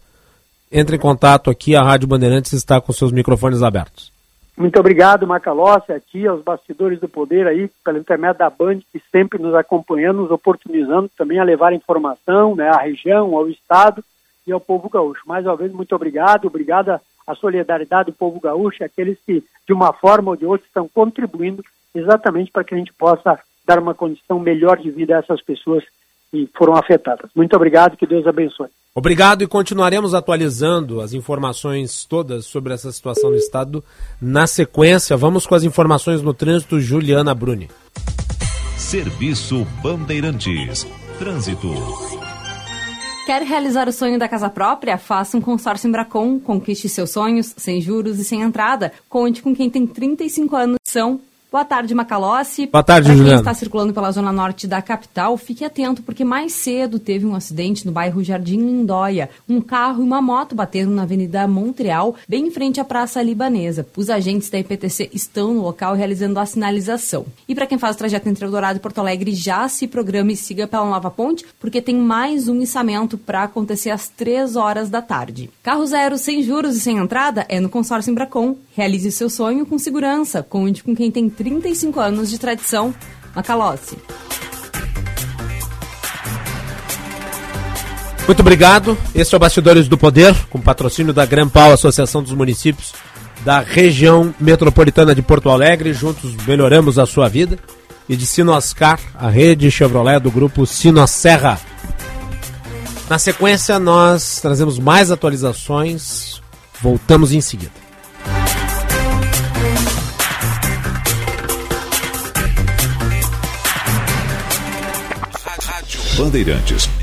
entre em contato aqui, a Rádio Bandeirantes está com seus microfones abertos. Muito obrigado, Macalossi, a ti, aos bastidores do poder aí, pelo intermédio da Band, que sempre nos acompanhando, nos oportunizando também a levar informação né, à região, ao Estado e ao povo gaúcho. Mais uma vez, muito obrigado, obrigado à solidariedade do povo gaúcho, aqueles que, de uma forma ou de outra, estão contribuindo exatamente para que a gente possa dar uma condição melhor de vida a essas pessoas que foram afetadas. Muito obrigado, que Deus abençoe. Obrigado e continuaremos atualizando as informações todas sobre essa situação no estado na sequência. Vamos com as informações no trânsito, Juliana Bruni. Serviço Bandeirantes. Trânsito. Quer realizar o sonho da casa própria? Faça um consórcio Embracon, conquiste seus sonhos sem juros e sem entrada. Conte com quem tem 35 anos. São Boa tarde, Macalossi. Boa tarde, pra Juliana. quem está circulando pela zona norte da capital, fique atento, porque mais cedo teve um acidente no bairro Jardim Lindóia. Um carro e uma moto bateram na Avenida Montreal, bem em frente à Praça Libanesa. Os agentes da IPTC estão no local realizando a sinalização. E para quem faz o trajeto entre Eldorado e Porto Alegre, já se programe e siga pela Nova Ponte, porque tem mais um içamento para acontecer às 3 horas da tarde. Carro zero sem juros e sem entrada é no consórcio Embracon. Realize seu sonho com segurança. Conte com quem tem 35 anos de tradição. Macalossi. Muito obrigado. Esse é o Bastidores do Poder, com patrocínio da Grampal, Associação dos Municípios da região metropolitana de Porto Alegre. Juntos melhoramos a sua vida. E de Sinoscar, a rede Chevrolet do grupo Sinosserra. Na sequência, nós trazemos mais atualizações. Voltamos em seguida. Bandeirantes.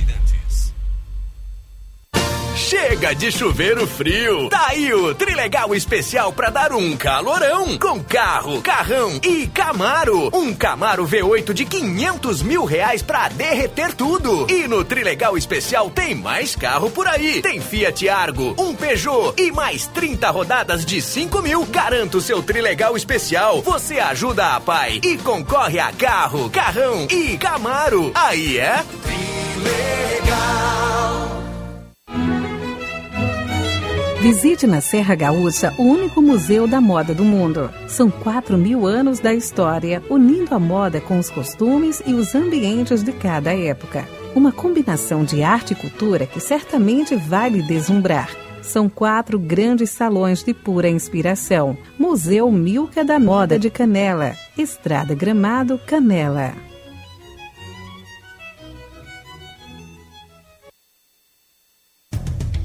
Chega de chuveiro frio. Tá aí o Trilegal especial pra dar um calorão. Com carro, carrão e Camaro. Um Camaro V8 de 500 mil reais pra derreter tudo. E no Trilegal especial tem mais carro por aí. Tem Fiat Argo, um Peugeot e mais 30 rodadas de 5 mil. Garanta o seu Trilegal especial. Você ajuda a pai e concorre a carro, carrão e Camaro. Aí é Trilegal. Visite na Serra Gaúcha o único museu da moda do mundo. São 4 mil anos da história, unindo a moda com os costumes e os ambientes de cada época. Uma combinação de arte e cultura que certamente vai lhe deslumbrar. São quatro grandes salões de pura inspiração. Museu Milka da Moda de Canela. Estrada Gramado, Canela.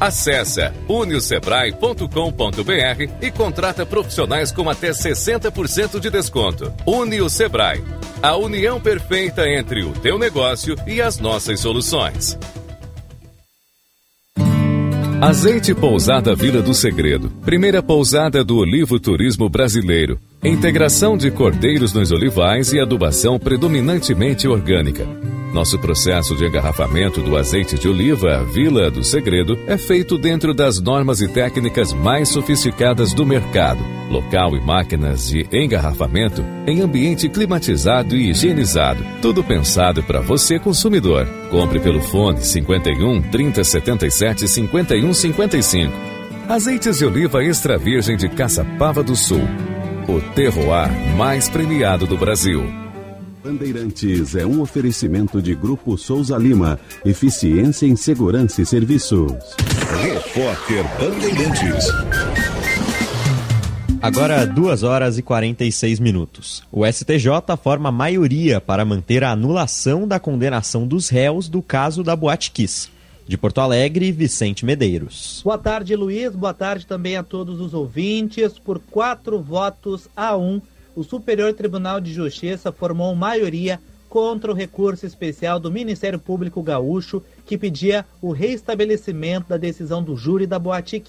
Acesse uniosebrae.com.br e contrata profissionais com até 60% de desconto. Unio Sebrae, a união perfeita entre o teu negócio e as nossas soluções. Azeite Pousada Vila do Segredo, primeira pousada do Olivo Turismo Brasileiro. Integração de cordeiros nos olivais e adubação predominantemente orgânica. Nosso processo de engarrafamento do azeite de oliva Vila do Segredo é feito dentro das normas e técnicas mais sofisticadas do mercado. Local e máquinas de engarrafamento em ambiente climatizado e higienizado. Tudo pensado para você consumidor. Compre pelo fone 51 3077 51 55. Azeites de oliva extra virgem de Caçapava do Sul. O terroir mais premiado do Brasil. Bandeirantes é um oferecimento de Grupo Souza Lima. Eficiência em Segurança e Serviços. Repórter Bandeirantes. Agora, 2 horas e 46 minutos. O STJ forma maioria para manter a anulação da condenação dos réus do caso da Boate Kiss. De Porto Alegre, Vicente Medeiros. Boa tarde, Luiz. Boa tarde também a todos os ouvintes. Por quatro votos a um, o Superior Tribunal de Justiça formou maioria contra o recurso especial do Ministério Público Gaúcho que pedia o reestabelecimento da decisão do júri da Boate.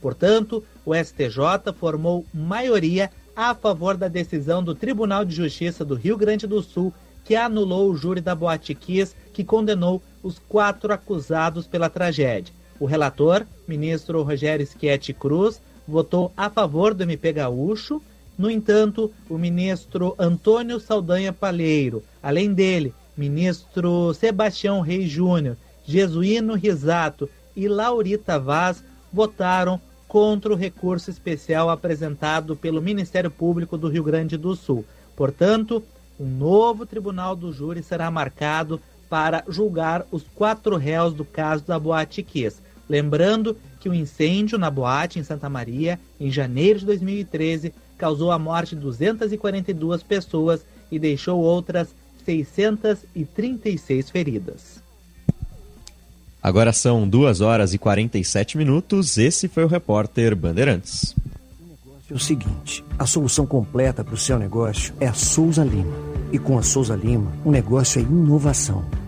Portanto, o STJ formou maioria a favor da decisão do Tribunal de Justiça do Rio Grande do Sul que anulou o júri da Boate que condenou os quatro acusados pela tragédia. O relator, ministro Rogério Schietti Cruz, votou a favor do MP Gaúcho. No entanto, o ministro Antônio Saldanha Palheiro, além dele, ministro Sebastião Reis Júnior, Jesuíno Risato e Laurita Vaz votaram contra o recurso especial apresentado pelo Ministério Público do Rio Grande do Sul. Portanto, um novo tribunal do júri será marcado para julgar os quatro réus do caso da Boate Kiss. Lembrando que o incêndio na boate em Santa Maria, em janeiro de 2013, causou a morte de 242 pessoas e deixou outras 636 feridas. Agora são 2 horas e 47 minutos. Esse foi o repórter Bandeirantes. É o seguinte: a solução completa para o seu negócio é a Souza Lima. E com a Souza Lima, o negócio é inovação.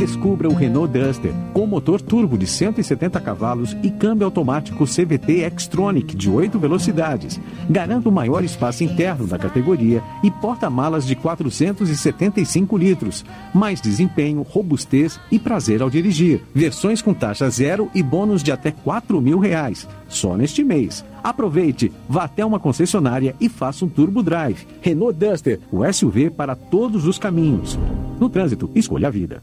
Descubra o Renault Duster com motor turbo de 170 cavalos e câmbio automático CVT Xtronic de 8 velocidades. Garanta o maior espaço interno da categoria e porta-malas de 475 litros. Mais desempenho, robustez e prazer ao dirigir. Versões com taxa zero e bônus de até 4 mil reais. Só neste mês. Aproveite, vá até uma concessionária e faça um turbo drive. Renault Duster, o SUV para todos os caminhos. No trânsito, escolha a vida.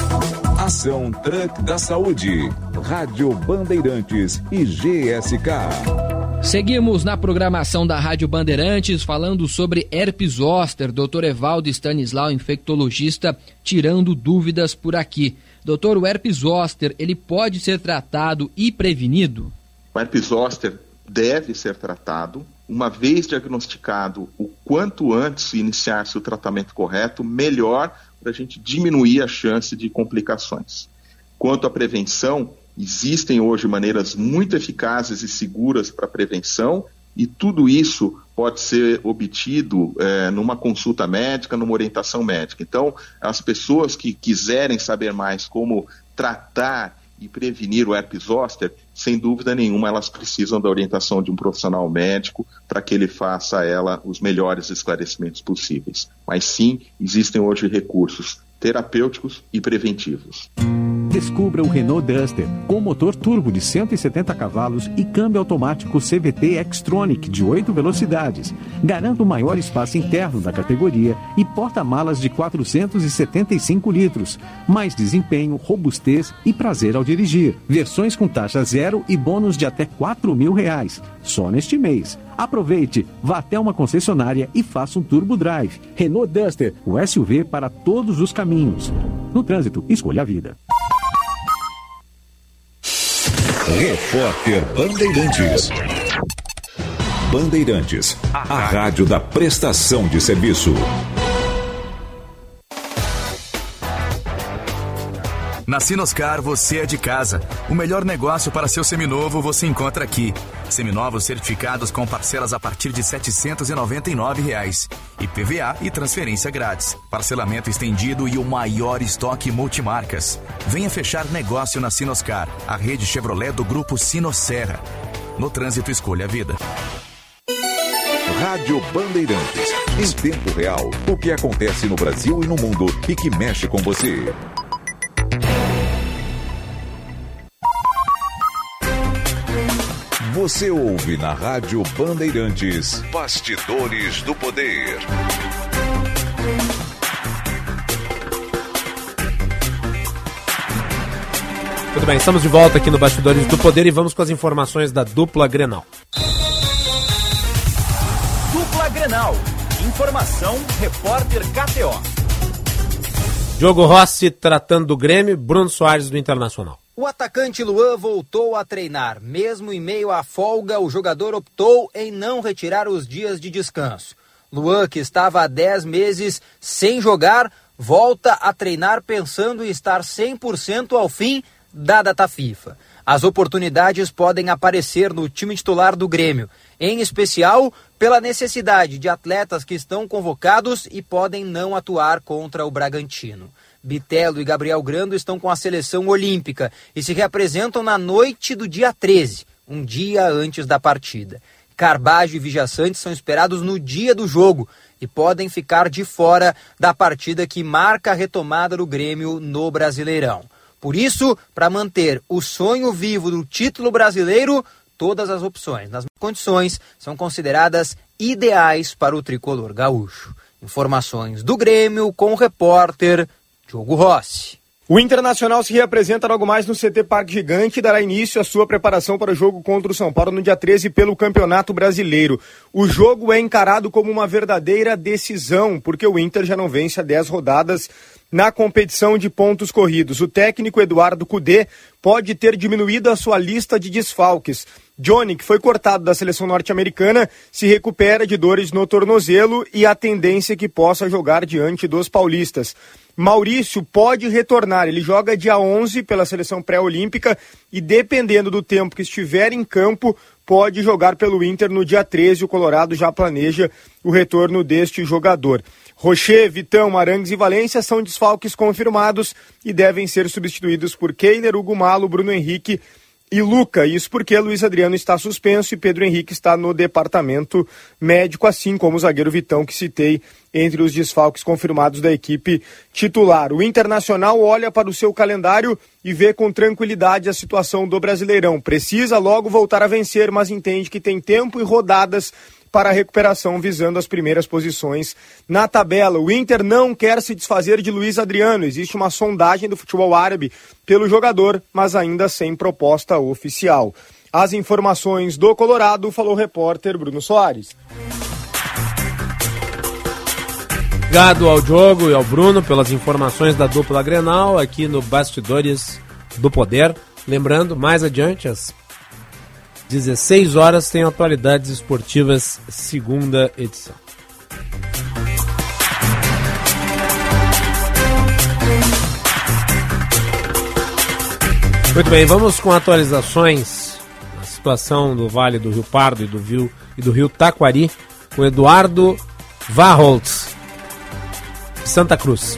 Ação Truck da Saúde, Rádio Bandeirantes e GSK. Seguimos na programação da Rádio Bandeirantes falando sobre herpes zoster. Dr. Evaldo Stanislau, infectologista, tirando dúvidas por aqui. Doutor, o herpes zoster, ele pode ser tratado e prevenido? O herpes zoster deve ser tratado. Uma vez diagnosticado, o quanto antes iniciar-se o tratamento correto, melhor para a gente diminuir a chance de complicações. Quanto à prevenção, existem hoje maneiras muito eficazes e seguras para prevenção, e tudo isso pode ser obtido é, numa consulta médica, numa orientação médica. Então, as pessoas que quiserem saber mais como tratar e prevenir o herpes zoster, sem dúvida nenhuma, elas precisam da orientação de um profissional médico para que ele faça a ela os melhores esclarecimentos possíveis. Mas sim, existem hoje recursos terapêuticos e preventivos. Descubra o Renault Duster com motor turbo de 170 cavalos e câmbio automático CVT Xtronic de 8 velocidades. Garanta o maior espaço interno da categoria e porta-malas de 475 litros. Mais desempenho, robustez e prazer ao dirigir. Versões com taxa zero e bônus de até 4 mil reais. Só neste mês. Aproveite, vá até uma concessionária e faça um turbo drive. Renault Duster, o SUV para todos os caminhos. No trânsito, escolha a vida. Repórter Bandeirantes. Bandeirantes, a rádio da prestação de serviço. Na Sinoscar você é de casa. O melhor negócio para seu seminovo você encontra aqui. Seminovos certificados com parcelas a partir de 799 reais. E PVA e transferência grátis. Parcelamento estendido e o maior estoque multimarcas. Venha fechar negócio na Sinoscar, a rede Chevrolet do grupo Sinosserra. No trânsito escolha a vida. Rádio Bandeirantes. Em tempo real, o que acontece no Brasil e no mundo e que mexe com você. Você ouve na Rádio Bandeirantes Bastidores do Poder. Tudo bem, estamos de volta aqui no Bastidores do Poder e vamos com as informações da dupla Grenal. Dupla Grenal. Informação, repórter KTO. Diogo Rossi tratando do Grêmio, Bruno Soares do Internacional. O atacante Luan voltou a treinar. Mesmo em meio à folga, o jogador optou em não retirar os dias de descanso. Luan, que estava há 10 meses sem jogar, volta a treinar pensando em estar 100% ao fim da data FIFA. As oportunidades podem aparecer no time titular do Grêmio, em especial pela necessidade de atletas que estão convocados e podem não atuar contra o Bragantino. Bitelo e Gabriel Grando estão com a seleção olímpica e se reapresentam na noite do dia 13, um dia antes da partida. Carbajo e Vijaçante são esperados no dia do jogo e podem ficar de fora da partida que marca a retomada do Grêmio no Brasileirão. Por isso, para manter o sonho vivo do título brasileiro, todas as opções nas condições são consideradas ideais para o tricolor gaúcho. Informações do Grêmio com o repórter Diogo Rossi. O Internacional se reapresenta logo mais no CT Parque Gigante e dará início à sua preparação para o jogo contra o São Paulo no dia 13 pelo Campeonato Brasileiro. O jogo é encarado como uma verdadeira decisão, porque o Inter já não vence há 10 rodadas na competição de pontos corridos. O técnico Eduardo Cudê pode ter diminuído a sua lista de desfalques. Johnny, que foi cortado da seleção norte-americana, se recupera de dores no tornozelo e a tendência é que possa jogar diante dos paulistas. Maurício pode retornar. Ele joga dia 11 pela seleção pré-olímpica e, dependendo do tempo que estiver em campo, pode jogar pelo Inter no dia 13. O Colorado já planeja o retorno deste jogador. Rocher, Vitão, Arangues e Valência são desfalques confirmados e devem ser substituídos por Keiler, Hugo Malo, Bruno Henrique e Luca. Isso porque Luiz Adriano está suspenso e Pedro Henrique está no departamento médico, assim como o zagueiro Vitão, que citei entre os desfalques confirmados da equipe titular. O Internacional olha para o seu calendário e vê com tranquilidade a situação do Brasileirão. Precisa logo voltar a vencer, mas entende que tem tempo e rodadas para a recuperação visando as primeiras posições na tabela. O Inter não quer se desfazer de Luiz Adriano. Existe uma sondagem do futebol árabe pelo jogador, mas ainda sem proposta oficial. As informações do Colorado, falou o repórter Bruno Soares. Obrigado ao Diogo e ao Bruno pelas informações da dupla Grenal aqui no Bastidores do Poder. Lembrando, mais adiante, às 16 horas, tem atualidades esportivas, segunda edição. Muito bem, vamos com atualizações na situação do Vale do Rio Pardo e do Rio, e do Rio Taquari com Eduardo Varholtz. Santa Cruz.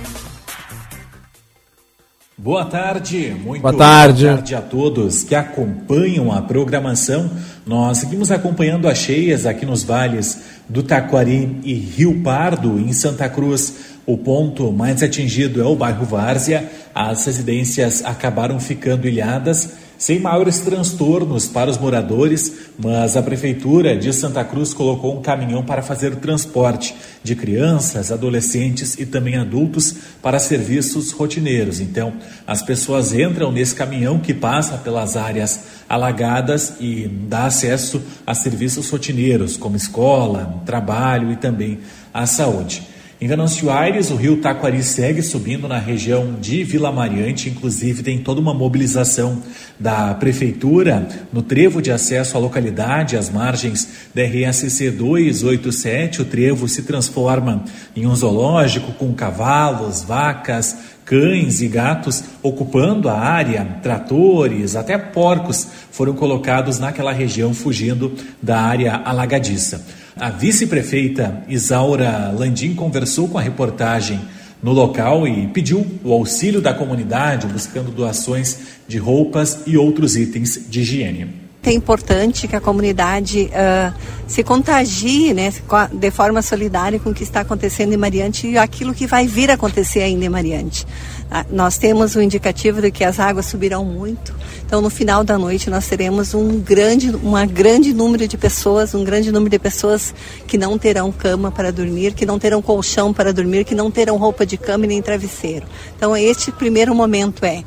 Boa tarde, muito boa tarde. boa tarde a todos que acompanham a programação. Nós seguimos acompanhando as cheias aqui nos vales do Taquari e Rio Pardo, em Santa Cruz. O ponto mais atingido é o bairro Várzea. As residências acabaram ficando ilhadas sem maiores transtornos para os moradores, mas a Prefeitura de Santa Cruz colocou um caminhão para fazer o transporte de crianças, adolescentes e também adultos para serviços rotineiros. Então, as pessoas entram nesse caminhão que passa pelas áreas alagadas e dá acesso a serviços rotineiros, como escola, trabalho e também a saúde. Em Venâncio Aires, o rio Taquari segue subindo na região de Vila Mariante, inclusive tem toda uma mobilização da prefeitura no trevo de acesso à localidade, às margens da RSC 287. O trevo se transforma em um zoológico com cavalos, vacas, cães e gatos ocupando a área, tratores, até porcos foram colocados naquela região fugindo da área alagadiça. A vice-prefeita Isaura Landim conversou com a reportagem no local e pediu o auxílio da comunidade, buscando doações de roupas e outros itens de higiene. É importante que a comunidade uh, se contagie né, de forma solidária com o que está acontecendo em Mariante e aquilo que vai vir a acontecer ainda em Mariante. Uh, nós temos o indicativo de que as águas subirão muito, então no final da noite nós teremos um grande, uma grande número de pessoas, um grande número de pessoas que não terão cama para dormir, que não terão colchão para dormir, que não terão roupa de cama nem travesseiro. Então este primeiro momento é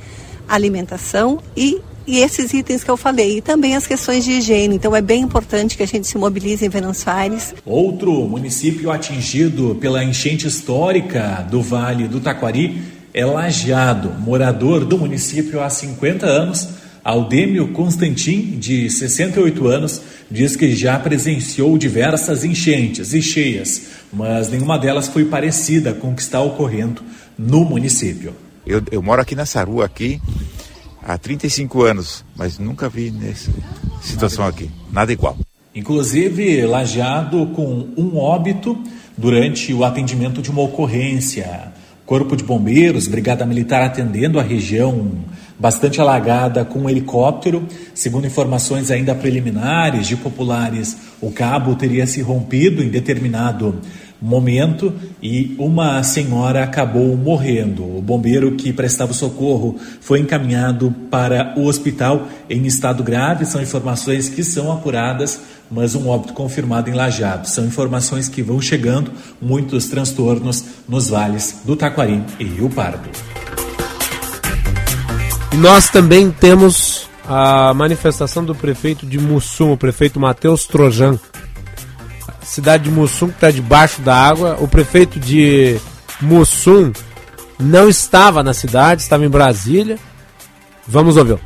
alimentação e e esses itens que eu falei, e também as questões de higiene. Então é bem importante que a gente se mobilize em Venâncio Aires. Outro município atingido pela enchente histórica do Vale do Taquari é Lajeado, morador do município há 50 anos. Aldêmio Constantin, de 68 anos, diz que já presenciou diversas enchentes e cheias, mas nenhuma delas foi parecida com o que está ocorrendo no município. Eu, eu moro aqui nessa rua aqui há 35 anos, mas nunca vi nessa situação aqui. Nada igual. Inclusive, lajeado com um óbito durante o atendimento de uma ocorrência. Corpo de Bombeiros, Brigada Militar atendendo a região bastante alagada com um helicóptero. Segundo informações ainda preliminares de populares, o cabo teria se rompido em determinado momento e uma senhora acabou morrendo. O bombeiro que prestava socorro foi encaminhado para o hospital em estado grave. São informações que são apuradas, mas um óbito confirmado em Lajado. São informações que vão chegando, muitos transtornos nos vales do Taquari e Rio Pardo. Nós também temos a manifestação do prefeito de Mussum, o prefeito Matheus Trojan. A cidade de Mussum que está debaixo da água. O prefeito de Mussum não estava na cidade, estava em Brasília. Vamos ouvir.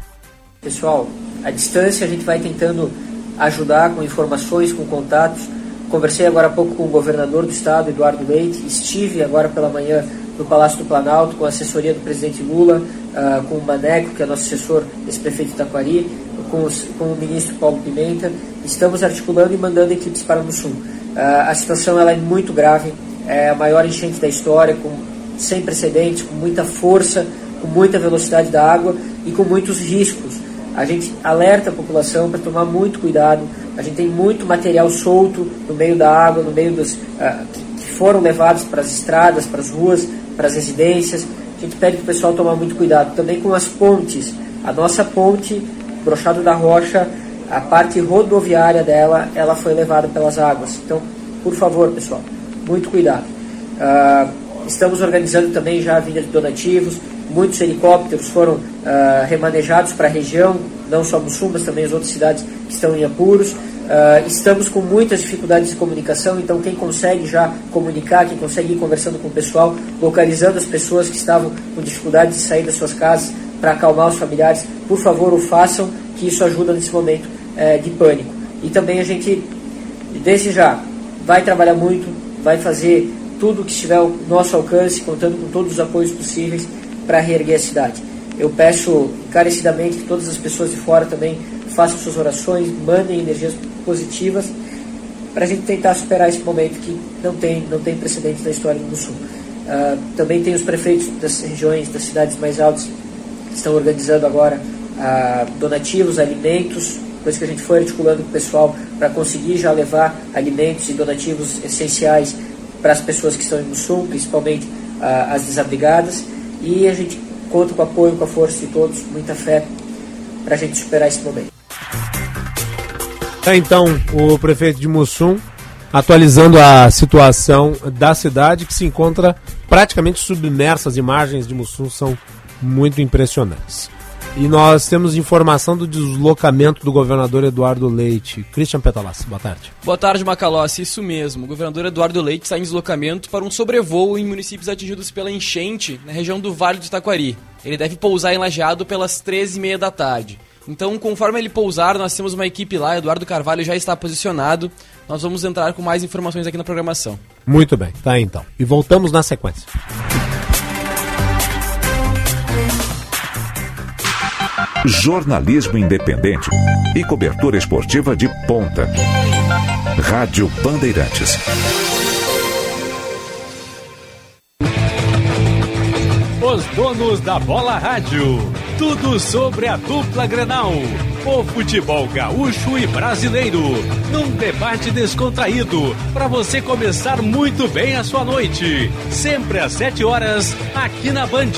Pessoal, à distância a gente vai tentando ajudar com informações, com contatos. Conversei agora há pouco com o governador do estado, Eduardo Leite. Estive agora pela manhã no Palácio do Planalto com a assessoria do presidente Lula, uh, com o Maneco, que é nosso assessor, esse prefeito de Taquari, com, os, com, o ministro Paulo Pimenta. Estamos articulando e mandando equipes para o Sul. Uh, a situação ela é muito grave, é a maior enchente da história, com, sem precedentes, com muita força, com muita velocidade da água e com muitos riscos. A gente alerta a população para tomar muito cuidado. A gente tem muito material solto no meio da água, no meio dos uh, que foram levados para as estradas, para as ruas, para as residências. A gente pede para o pessoal tomar muito cuidado. Também com as pontes. A nossa ponte, Brochado da Rocha, a parte rodoviária dela, ela foi levada pelas águas. Então, por favor, pessoal, muito cuidado. Uh, estamos organizando também já a vinda de donativos. Muitos helicópteros foram uh, remanejados para a região, não só Mussum, mas também as outras cidades que estão em apuros. Uh, estamos com muitas dificuldades de comunicação, então quem consegue já comunicar, quem consegue ir conversando com o pessoal, localizando as pessoas que estavam com dificuldade de sair das suas casas para acalmar os familiares, por favor, o façam, que isso ajuda nesse momento uh, de pânico. E também a gente, desde já, vai trabalhar muito, vai fazer tudo o que estiver ao nosso alcance, contando com todos os apoios possíveis para reerguer a cidade. Eu peço encarecidamente que todas as pessoas de fora também façam suas orações, mandem energias positivas para a gente tentar superar esse momento que não tem, não tem precedente na história do Sul. Uh, também tem os prefeitos das regiões, das cidades mais altas, estão organizando agora uh, donativos, alimentos, coisa que a gente foi articulando com o pessoal para conseguir já levar alimentos e donativos essenciais para as pessoas que estão no Sul, principalmente uh, as desabrigadas. E a gente conta com o apoio, com a força de todos, muita fé para a gente superar esse momento. É então o prefeito de Mussum atualizando a situação da cidade que se encontra praticamente submersa. As imagens de Mussum são muito impressionantes. E nós temos informação do deslocamento do governador Eduardo Leite. Christian Petalassi, boa tarde. Boa tarde, Macalossi. Isso mesmo. O governador Eduardo Leite está em deslocamento para um sobrevoo em municípios atingidos pela enchente na região do Vale do Taquari. Ele deve pousar em Lajeado pelas 13h30 da tarde. Então, conforme ele pousar, nós temos uma equipe lá, Eduardo Carvalho já está posicionado. Nós vamos entrar com mais informações aqui na programação. Muito bem, tá então. E voltamos na sequência. Jornalismo independente e cobertura esportiva de ponta. Rádio Bandeirantes. Os donos da bola rádio. Tudo sobre a dupla Grenal. O futebol gaúcho e brasileiro. Num debate descontraído. Para você começar muito bem a sua noite. Sempre às 7 horas, aqui na Band.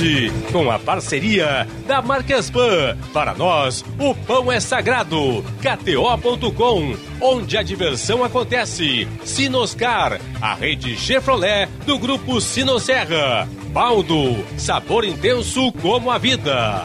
Com a parceria da Marques Pan. Para nós, o pão é sagrado. KTO.com. Onde a diversão acontece. Sinoscar. A rede Chevrolet do grupo Sinosserra. Baldo. Sabor intenso como a vida.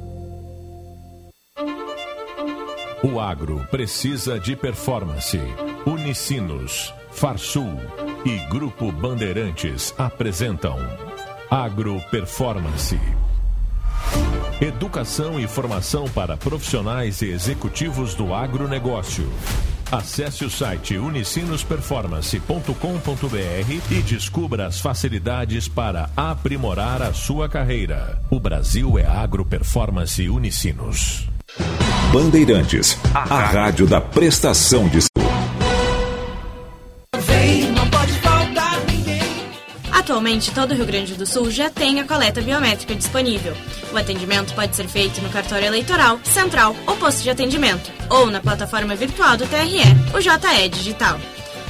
O agro precisa de performance. Unicinos, Farsul e Grupo Bandeirantes apresentam Agro Performance. Educação e formação para profissionais e executivos do agronegócio. Acesse o site unicinosperformance.com.br e descubra as facilidades para aprimorar a sua carreira. O Brasil é Agro Performance Unicinos. Bandeirantes, a rádio da prestação de. Atualmente, todo o Rio Grande do Sul já tem a coleta biométrica disponível. O atendimento pode ser feito no cartório eleitoral, central ou posto de atendimento, ou na plataforma virtual do TRE, o JE Digital.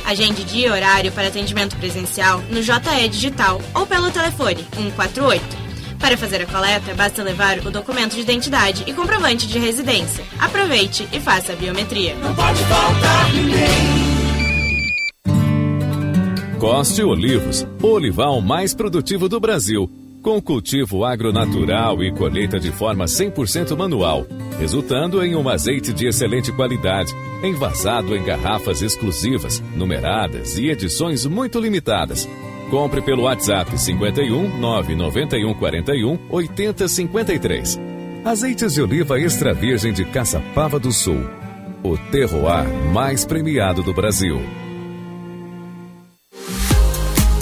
Agende dia e horário para atendimento presencial no JE Digital ou pelo telefone 148. Para fazer a coleta, basta levar o documento de identidade e comprovante de residência. Aproveite e faça a biometria. Não pode faltar ninguém. Coste Olivos, o olival mais produtivo do Brasil, com cultivo agronatural e colheita de forma 100% manual, resultando em um azeite de excelente qualidade, envasado em garrafas exclusivas, numeradas e edições muito limitadas. Compre pelo WhatsApp 51 991 41 80 53. Azeites de oliva extra virgem de Caçapava do Sul. O terroir mais premiado do Brasil.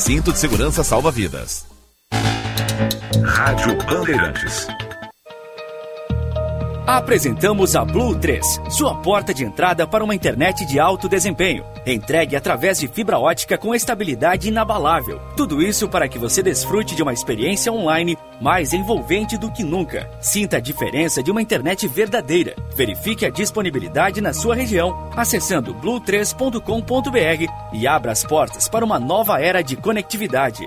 Cinto de segurança salva vidas. Rádio Bandeirantes. Apresentamos a Blue 3, sua porta de entrada para uma internet de alto desempenho. Entregue através de fibra ótica com estabilidade inabalável. Tudo isso para que você desfrute de uma experiência online mais envolvente do que nunca. Sinta a diferença de uma internet verdadeira. Verifique a disponibilidade na sua região acessando blue3.com.br e abra as portas para uma nova era de conectividade.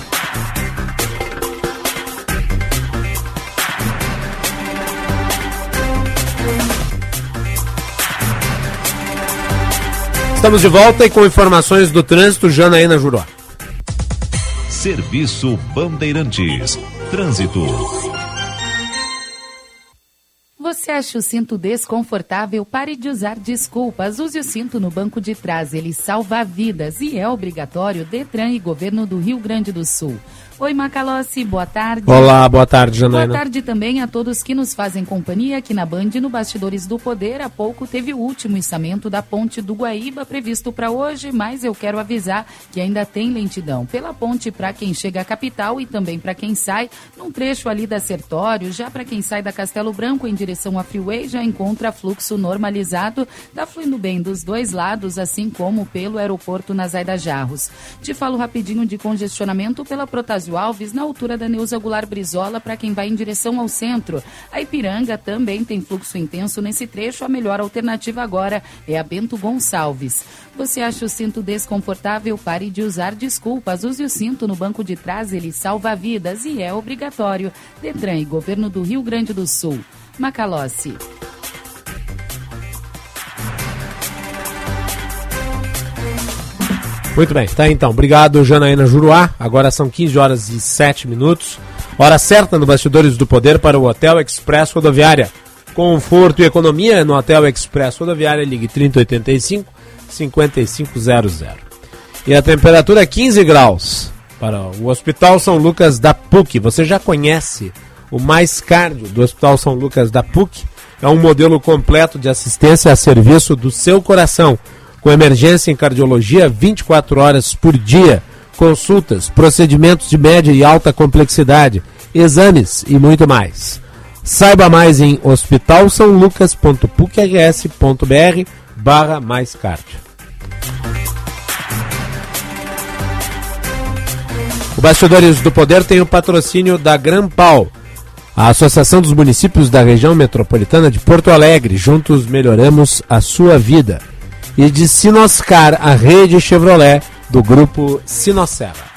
Estamos de volta e com informações do trânsito, Janaína Juró. Serviço Bandeirantes. Trânsito. Você acha o cinto desconfortável? Pare de usar desculpas. Use o cinto no banco de trás. Ele salva vidas e é obrigatório Detran e Governo do Rio Grande do Sul. Oi, Macalossi, boa tarde. Olá, boa tarde, Janaína. Boa tarde também a todos que nos fazem companhia aqui na Band no Bastidores do Poder. Há pouco teve o último içamento da ponte do Guaíba previsto para hoje, mas eu quero avisar que ainda tem lentidão pela ponte para quem chega à capital e também para quem sai, num trecho ali da Sertório, já para quem sai da Castelo Branco em direção à Freeway, já encontra fluxo normalizado, tá fluindo bem dos dois lados, assim como pelo aeroporto Nazaida Jarros. Te falo rapidinho de congestionamento pela Protásio Alves, na altura da Neuza Goulart Brizola, para quem vai em direção ao centro. A Ipiranga também tem fluxo intenso nesse trecho. A melhor alternativa agora é a Bento Gonçalves. Você acha o cinto desconfortável? Pare de usar desculpas. Use o cinto no banco de trás, ele salva vidas e é obrigatório. Detran e Governo do Rio Grande do Sul. Macalossi. Muito bem, tá então. Obrigado, Janaína Juruá. Agora são 15 horas e 7 minutos. Hora certa no Bastidores do Poder para o Hotel Express Rodoviária. Conforto e economia no Hotel Express Rodoviária, ligue 3085 5500. E a temperatura é 15 graus para o Hospital São Lucas da PUC. Você já conhece o mais cardio do Hospital São Lucas da PUC? É um modelo completo de assistência a serviço do seu coração com emergência em cardiologia 24 horas por dia, consultas, procedimentos de média e alta complexidade, exames e muito mais. Saiba mais em hospitalsaulucas.pucrs.br barra mais cardio. O Bastidores do Poder tem o patrocínio da Gran Pau, a Associação dos Municípios da Região Metropolitana de Porto Alegre. Juntos melhoramos a sua vida e de Sinoscar, a rede Chevrolet do grupo Sinosera.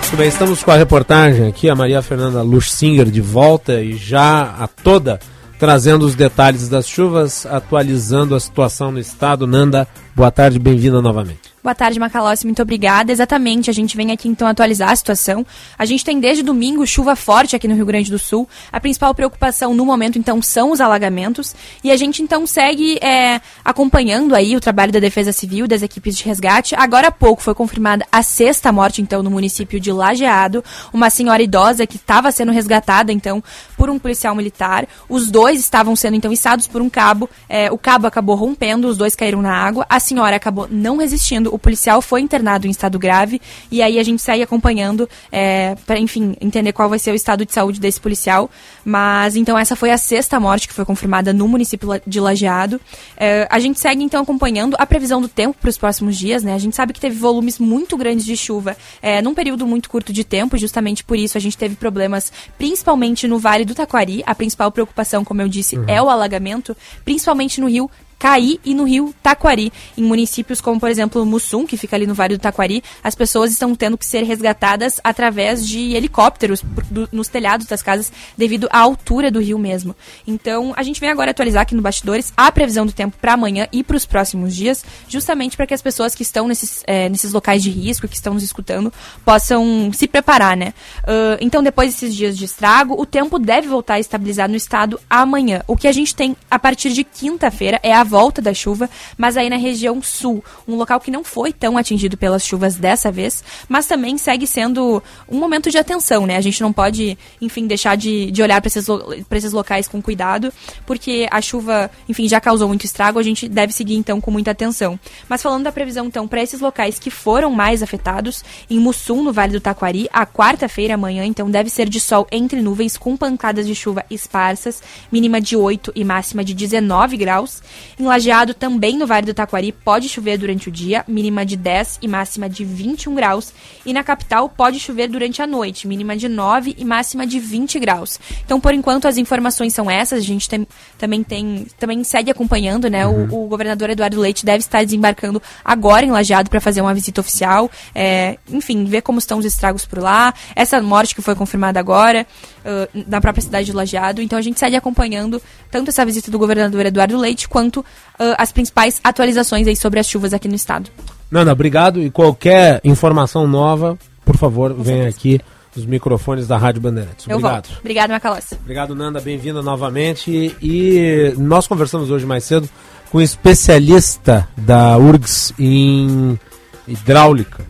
Muito bem, estamos com a reportagem aqui, a Maria Fernanda Luxinger de volta e já a toda trazendo os detalhes das chuvas, atualizando a situação no estado. Nanda, boa tarde, bem-vinda novamente. Boa tarde, Macalossi. Muito obrigada. Exatamente, a gente vem aqui então atualizar a situação. A gente tem desde domingo chuva forte aqui no Rio Grande do Sul. A principal preocupação no momento então são os alagamentos. E a gente então segue é, acompanhando aí o trabalho da Defesa Civil, das equipes de resgate. Agora há pouco foi confirmada a sexta morte então no município de Lajeado. Uma senhora idosa que estava sendo resgatada então por um policial militar. Os dois estavam sendo então içados por um cabo. É, o cabo acabou rompendo, os dois caíram na água. A senhora acabou não resistindo o policial foi internado em estado grave e aí a gente segue acompanhando é, para, enfim, entender qual vai ser o estado de saúde desse policial. Mas então essa foi a sexta morte que foi confirmada no município de Lajeado. É, a gente segue então acompanhando a previsão do tempo para os próximos dias, né? A gente sabe que teve volumes muito grandes de chuva é, num período muito curto de tempo, justamente por isso a gente teve problemas, principalmente no Vale do Taquari. A principal preocupação, como eu disse, uhum. é o alagamento, principalmente no rio Caí e no rio Taquari. Em municípios como, por exemplo, Mussum, que fica ali no Vale do Taquari, as pessoas estão tendo que ser resgatadas através de helicópteros do, nos telhados das casas devido à altura do rio mesmo. Então, a gente vem agora atualizar aqui no Bastidores a previsão do tempo para amanhã e para os próximos dias, justamente para que as pessoas que estão nesses, é, nesses locais de risco, que estão nos escutando, possam se preparar, né? Uh, então, depois desses dias de estrago, o tempo deve voltar a estabilizar no estado amanhã. O que a gente tem a partir de quinta-feira é a volta da chuva, mas aí na região sul, um local que não foi tão atingido pelas chuvas dessa vez, mas também segue sendo um momento de atenção, né? A gente não pode, enfim, deixar de, de olhar para esses, esses locais com cuidado, porque a chuva, enfim, já causou muito estrago, a gente deve seguir então com muita atenção. Mas falando da previsão então para esses locais que foram mais afetados, em Mussum, no Vale do Taquari, a quarta-feira amanhã, então deve ser de sol entre nuvens com pancadas de chuva esparsas, mínima de 8 e máxima de 19 graus. Em Lajeado, também no Vale do Taquari, pode chover durante o dia, mínima de 10 e máxima de 21 graus. E na capital, pode chover durante a noite, mínima de 9 e máxima de 20 graus. Então, por enquanto, as informações são essas. A gente tem, também tem, também segue acompanhando, né? Uhum. O, o, governador Eduardo Leite deve estar desembarcando agora em Lajeado para fazer uma visita oficial. É, enfim, ver como estão os estragos por lá. Essa morte que foi confirmada agora uh, na própria cidade de Lajeado. Então, a gente segue acompanhando tanto essa visita do governador Eduardo Leite quanto uh, as principais atualizações aí sobre as chuvas aqui no estado. Nanda, obrigado. E qualquer informação nova, por favor, venha aqui nos microfones da Rádio Bandeirantes. Obrigado. Eu volto. Obrigado, Macalossi. Obrigado, Nanda. Bem-vinda novamente. E nós conversamos hoje mais cedo com um especialista da URGS em hidráulica,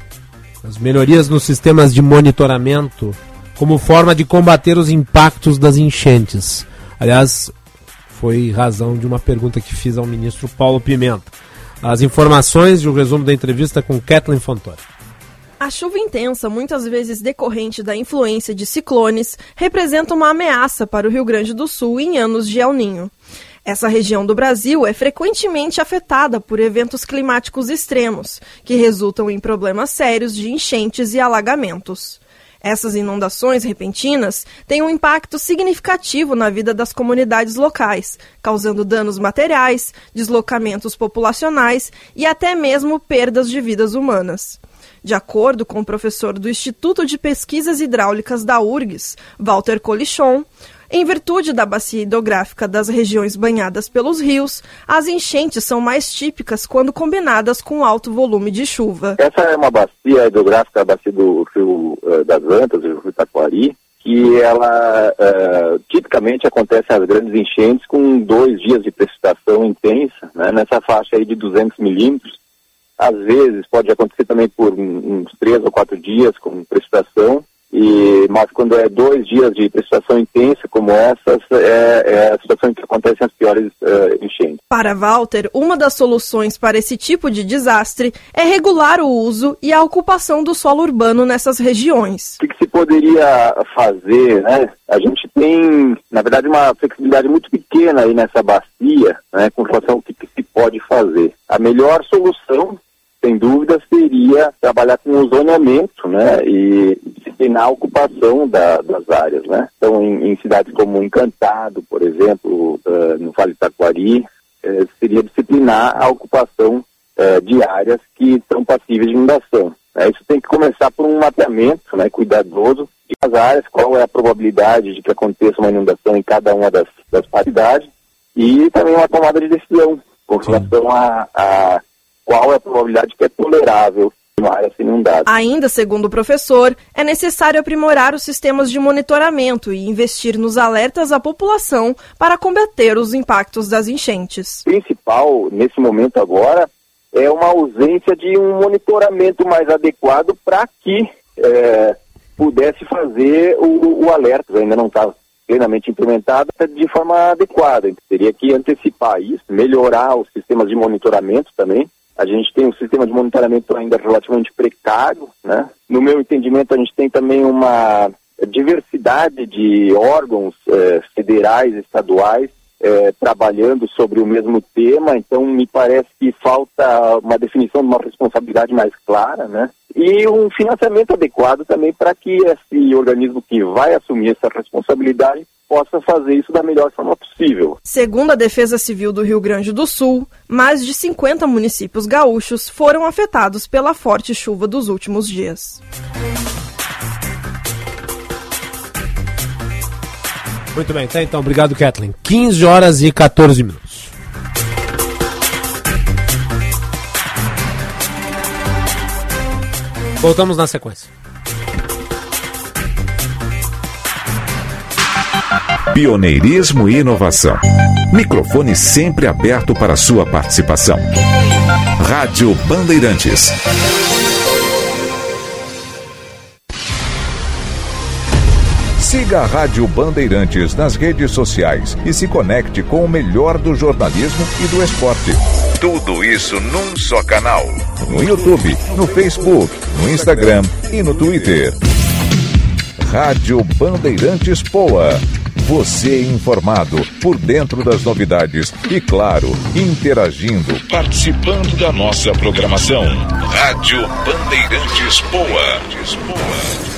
as melhorias nos sistemas de monitoramento como forma de combater os impactos das enchentes. Aliás, foi razão de uma pergunta que fiz ao ministro Paulo Pimenta. As informações e o resumo da entrevista com Kathleen Fontoura. A chuva intensa, muitas vezes decorrente da influência de ciclones, representa uma ameaça para o Rio Grande do Sul em anos de El Ninho. Essa região do Brasil é frequentemente afetada por eventos climáticos extremos, que resultam em problemas sérios de enchentes e alagamentos. Essas inundações repentinas têm um impacto significativo na vida das comunidades locais, causando danos materiais, deslocamentos populacionais e até mesmo perdas de vidas humanas. De acordo com o professor do Instituto de Pesquisas Hidráulicas da URGS, Walter Colichon, em virtude da bacia hidrográfica das regiões banhadas pelos rios, as enchentes são mais típicas quando combinadas com alto volume de chuva. Essa é uma bacia hidrográfica, a bacia do Rio uh, das Antas, do Rio Itaquari, que ela uh, tipicamente acontece as grandes enchentes com dois dias de precipitação intensa, né, nessa faixa aí de 200 milímetros. Às vezes pode acontecer também por uns três ou quatro dias com precipitação, e, mas quando é dois dias de precipitação intensa como essa, é, é a situação em que acontecem as piores uh, enchentes. Para Walter, uma das soluções para esse tipo de desastre é regular o uso e a ocupação do solo urbano nessas regiões. O que, que se poderia fazer, né? A gente tem, na verdade, uma flexibilidade muito pequena aí nessa bacia, né, com relação ao que, que se pode fazer. A melhor solução sem dúvida, seria trabalhar com o zoneamento, né, e disciplinar a ocupação da, das áreas, né. Então, em, em, cidades como Encantado, por exemplo, uh, no Vale Taquari, uh, seria disciplinar a ocupação uh, de áreas que estão passíveis de inundação. Né. Isso tem que começar por um mapeamento, né, cuidadoso das áreas, qual é a probabilidade de que aconteça uma inundação em cada uma das, das paridades, e também uma tomada de decisão com relação a, a qual é a probabilidade que é tolerável uma área inundada. Ainda, segundo o professor, é necessário aprimorar os sistemas de monitoramento e investir nos alertas à população para combater os impactos das enchentes. O principal, nesse momento agora, é uma ausência de um monitoramento mais adequado para que é, pudesse fazer o, o alerta. Ainda não está plenamente implementada de forma adequada. Teria que antecipar isso, melhorar os sistemas de monitoramento também, a gente tem um sistema de monitoramento ainda relativamente precário, né? No meu entendimento, a gente tem também uma diversidade de órgãos eh, federais, estaduais, eh, trabalhando sobre o mesmo tema, então me parece que falta uma definição de uma responsabilidade mais clara, né? E um financiamento adequado também para que esse organismo que vai assumir essa responsabilidade possa fazer isso da melhor forma possível. Segundo a Defesa Civil do Rio Grande do Sul, mais de 50 municípios gaúchos foram afetados pela forte chuva dos últimos dias. Muito bem, tá então. Obrigado, Kathleen. 15 horas e 14 minutos. Voltamos na sequência. Pioneirismo e inovação. Microfone sempre aberto para sua participação. Rádio Bandeirantes. Siga a Rádio Bandeirantes nas redes sociais e se conecte com o melhor do jornalismo e do esporte. Tudo isso num só canal. No YouTube, no Facebook, no Instagram e no Twitter. Rádio Bandeirantes Poa. Você informado por dentro das novidades e, claro, interagindo, participando da nossa programação. Rádio Bandeirantes Poa.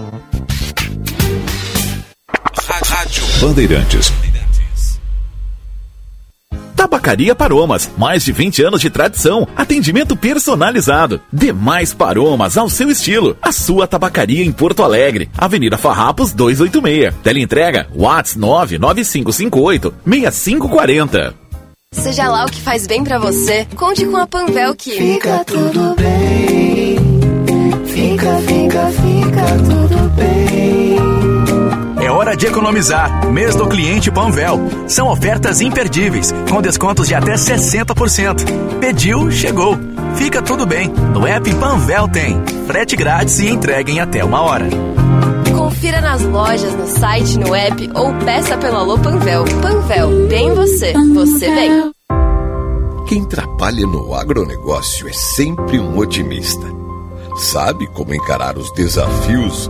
Bandeirantes. Tabacaria Paromas, mais de 20 anos de tradição, atendimento personalizado. Demais Paromas ao seu estilo. A sua tabacaria em Porto Alegre, Avenida Farrapos 286. Teleentrega Whats 99558 6540. Seja lá o que faz bem para você, conte com a Panvel que fica tudo bem. Fica, fica, fica tudo bem. Hora de economizar. Mês do cliente Panvel. São ofertas imperdíveis, com descontos de até 60%. Pediu, chegou. Fica tudo bem. No app Panvel tem. Frete grátis e entrega em até uma hora. Confira nas lojas, no site, no app ou peça pelo Alô Panvel. Panvel, bem você, você bem. Quem trabalha no agronegócio é sempre um otimista sabe como encarar os desafios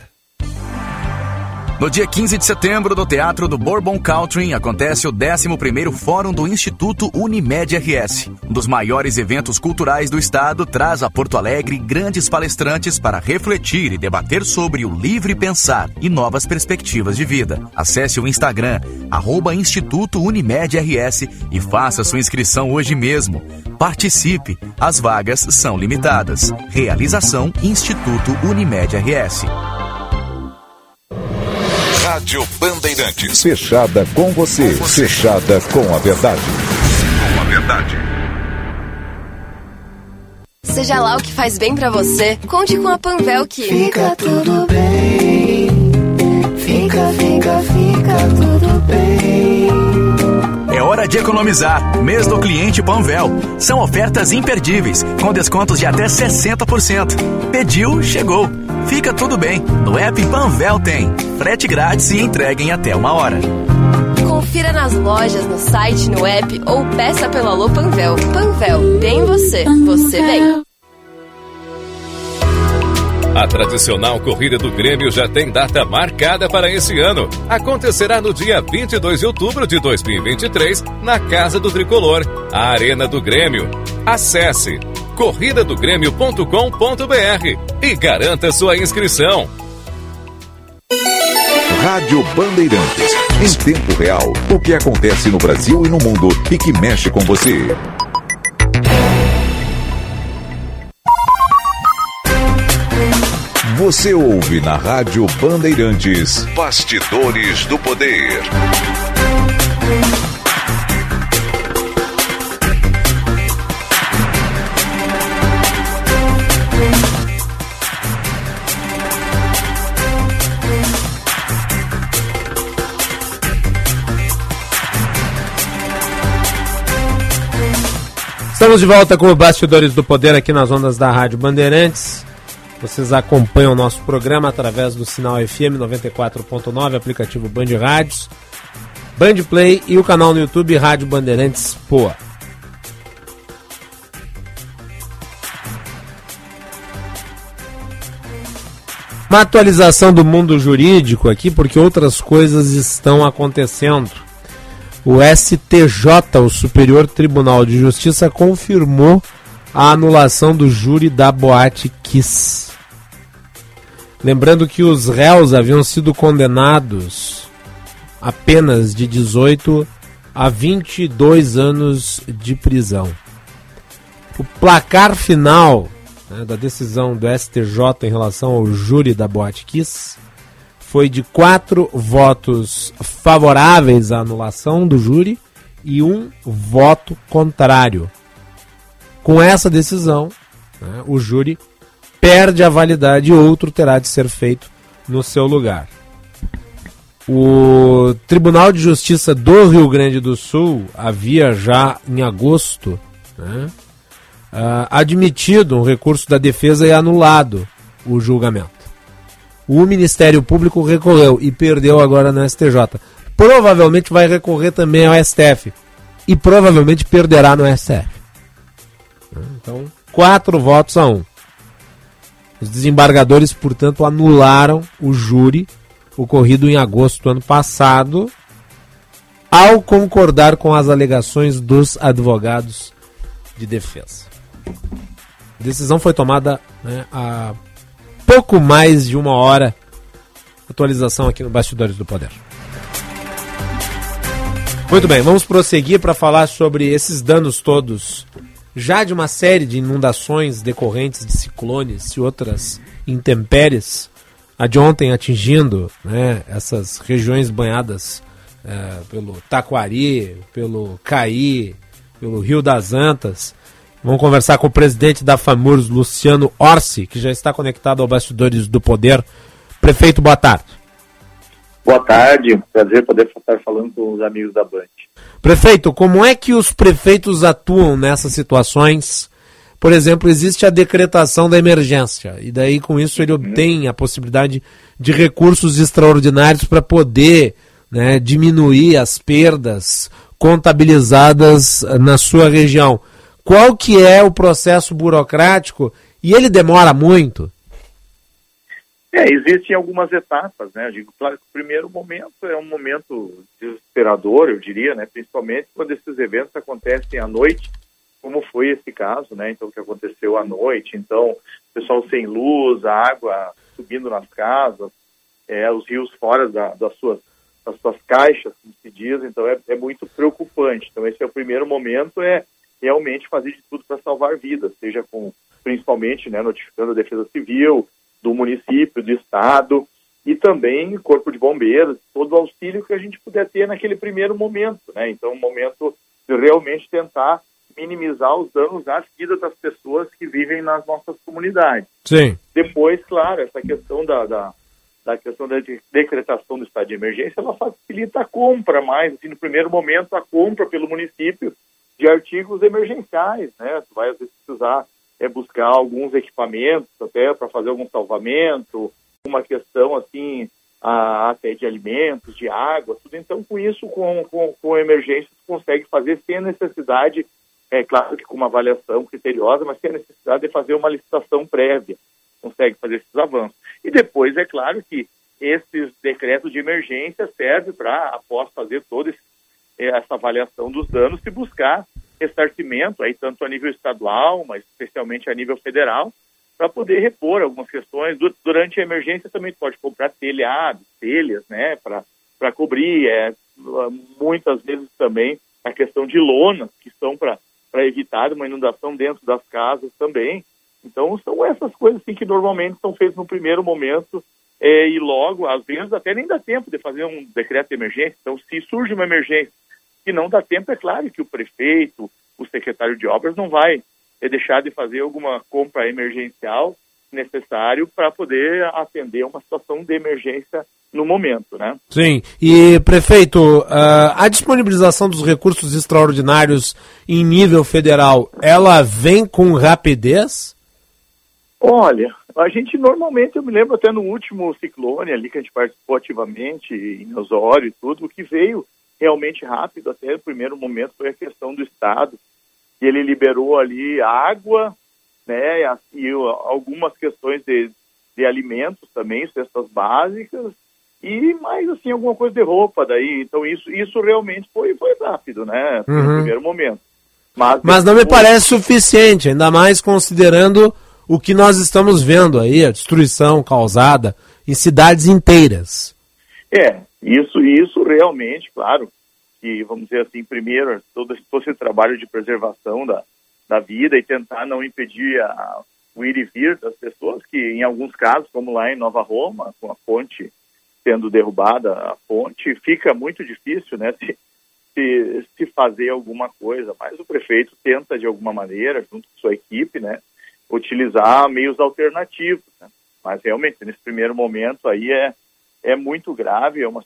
No dia 15 de setembro, no Teatro do Bourbon Country, acontece o 11º Fórum do Instituto Unimed RS. Um dos maiores eventos culturais do estado traz a Porto Alegre grandes palestrantes para refletir e debater sobre o livre pensar e novas perspectivas de vida. Acesse o Instagram, arroba Instituto Unimed RS e faça sua inscrição hoje mesmo. Participe, as vagas são limitadas. Realização Instituto Unimed RS. Rádio Bandeirantes. Fechada com você. Fechada com a verdade. Com a verdade. Seja lá o que faz bem pra você, conte com a Panvel que... Fica tudo bem. Fica, fica, fica tudo bem. Hora de economizar. Mês do cliente Panvel. São ofertas imperdíveis, com descontos de até 60%. Pediu, chegou. Fica tudo bem. No app Panvel tem. Frete grátis e entrega em até uma hora. Confira nas lojas, no site, no app ou peça pelo Alô Panvel. Panvel, bem você, você bem. A tradicional corrida do Grêmio já tem data marcada para esse ano. Acontecerá no dia 22 de outubro de 2023, na Casa do Tricolor, a Arena do Grêmio. Acesse corridadogrêmio.com.br e garanta sua inscrição. Rádio Bandeirantes. Em tempo real, o que acontece no Brasil e no mundo e que mexe com você. Você ouve na Rádio Bandeirantes. Bastidores do Poder. Estamos de volta com o Bastidores do Poder aqui nas ondas da Rádio Bandeirantes. Vocês acompanham o nosso programa através do sinal FM 94.9, aplicativo Band Rádios, Band Play e o canal no YouTube Rádio Bandeirantes Poa. Uma atualização do mundo jurídico aqui, porque outras coisas estão acontecendo. O STJ, o Superior Tribunal de Justiça, confirmou a anulação do júri da Boate Kiss. Lembrando que os réus haviam sido condenados apenas de 18 a 22 anos de prisão. O placar final né, da decisão do STJ em relação ao júri da Boate Kiss foi de quatro votos favoráveis à anulação do júri e um voto contrário. Com essa decisão, né, o júri perde a validade e outro terá de ser feito no seu lugar. O Tribunal de Justiça do Rio Grande do Sul havia já em agosto né, uh, admitido um recurso da defesa e anulado o julgamento. O Ministério Público recorreu e perdeu agora no STJ. Provavelmente vai recorrer também ao STF e provavelmente perderá no STF. Então, quatro votos a um. Os desembargadores, portanto, anularam o júri ocorrido em agosto do ano passado, ao concordar com as alegações dos advogados de defesa. A decisão foi tomada né, há pouco mais de uma hora. Atualização aqui no Bastidores do Poder. Muito bem, vamos prosseguir para falar sobre esses danos todos já de uma série de inundações decorrentes de ciclones e outras intempéries, a de ontem atingindo né, essas regiões banhadas é, pelo Taquari, pelo Caí, pelo Rio das Antas. Vamos conversar com o presidente da FAMURS, Luciano Orsi, que já está conectado ao Bastidores do Poder. Prefeito, boa tarde. Boa tarde, prazer poder estar falando com os amigos da Band. Prefeito, como é que os prefeitos atuam nessas situações? Por exemplo, existe a decretação da emergência, e daí com isso ele obtém a possibilidade de recursos extraordinários para poder né, diminuir as perdas contabilizadas na sua região. Qual que é o processo burocrático e ele demora muito? É, existem algumas etapas, né? Eu digo, claro que o primeiro momento é um momento desesperador, eu diria, né? Principalmente quando esses eventos acontecem à noite, como foi esse caso, né? Então, que aconteceu à noite. Então, o pessoal sem luz, a água subindo nas casas, é, os rios fora da, das, suas, das suas caixas, como se diz. Então, é, é muito preocupante. Então, esse é o primeiro momento, é realmente fazer de tudo para salvar vidas, seja com, principalmente, né, notificando a Defesa Civil, do município, do estado e também corpo de bombeiros, todo o auxílio que a gente puder ter naquele primeiro momento, né? Então, um momento de realmente tentar minimizar os danos às vidas das pessoas que vivem nas nossas comunidades. Sim. Depois, claro, essa questão da, da, da questão da decretação do estado de emergência, ela facilita a compra mais, assim, no primeiro momento, a compra pelo município de artigos emergenciais, né? Tu vai, às vezes, precisar é, buscar alguns equipamentos até para fazer algum salvamento, uma questão, assim, a, até de alimentos, de água, tudo. Então, com isso, com, com, com emergência, consegue fazer sem a necessidade é claro que com uma avaliação criteriosa, mas sem a necessidade de fazer uma licitação prévia, consegue fazer esses avanços. E depois, é claro que esses decretos de emergência servem para, após fazer toda é, essa avaliação dos danos, se buscar ressarcimento, aí tanto a nível estadual, mas especialmente a nível federal, para poder repor algumas questões. Durante a emergência também pode comprar telhados, telhas, né, para cobrir. É, muitas vezes também a questão de lonas, que são para para evitar uma inundação dentro das casas também. Então, são essas coisas assim, que normalmente são feitas no primeiro momento é, e logo, às vezes, até nem dá tempo de fazer um decreto de emergência. Então, se surge uma emergência que não dá tempo, é claro que o prefeito, o secretário de obras não vai deixar de fazer alguma compra emergencial necessário para poder atender uma situação de emergência no momento, né? Sim. E, prefeito, a disponibilização dos recursos extraordinários em nível federal, ela vem com rapidez? Olha, a gente normalmente, eu me lembro até no último ciclone ali que a gente participou ativamente em Osório e tudo, o que veio realmente rápido até o primeiro momento foi a questão do Estado, que ele liberou ali água, né, e algumas questões de, de alimentos também, cestas básicas, e mais assim alguma coisa de roupa daí. Então isso isso realmente foi foi rápido, né? Uhum. No primeiro momento. Mas, Mas não me parece suficiente, ainda mais considerando o que nós estamos vendo aí, a destruição causada em cidades inteiras. É, isso isso realmente, claro, que vamos dizer assim, primeiro todo, esse trabalho de preservação da, da vida e tentar não impedir a, o ir e vir das pessoas, que em alguns casos, como lá em Nova Roma, com a ponte sendo derrubada a ponte, fica muito difícil, né, se, se, se, fazer alguma coisa, mas o prefeito tenta de alguma maneira, junto com sua equipe, né, utilizar meios alternativos, né? mas realmente nesse primeiro momento aí é, é muito grave, é uma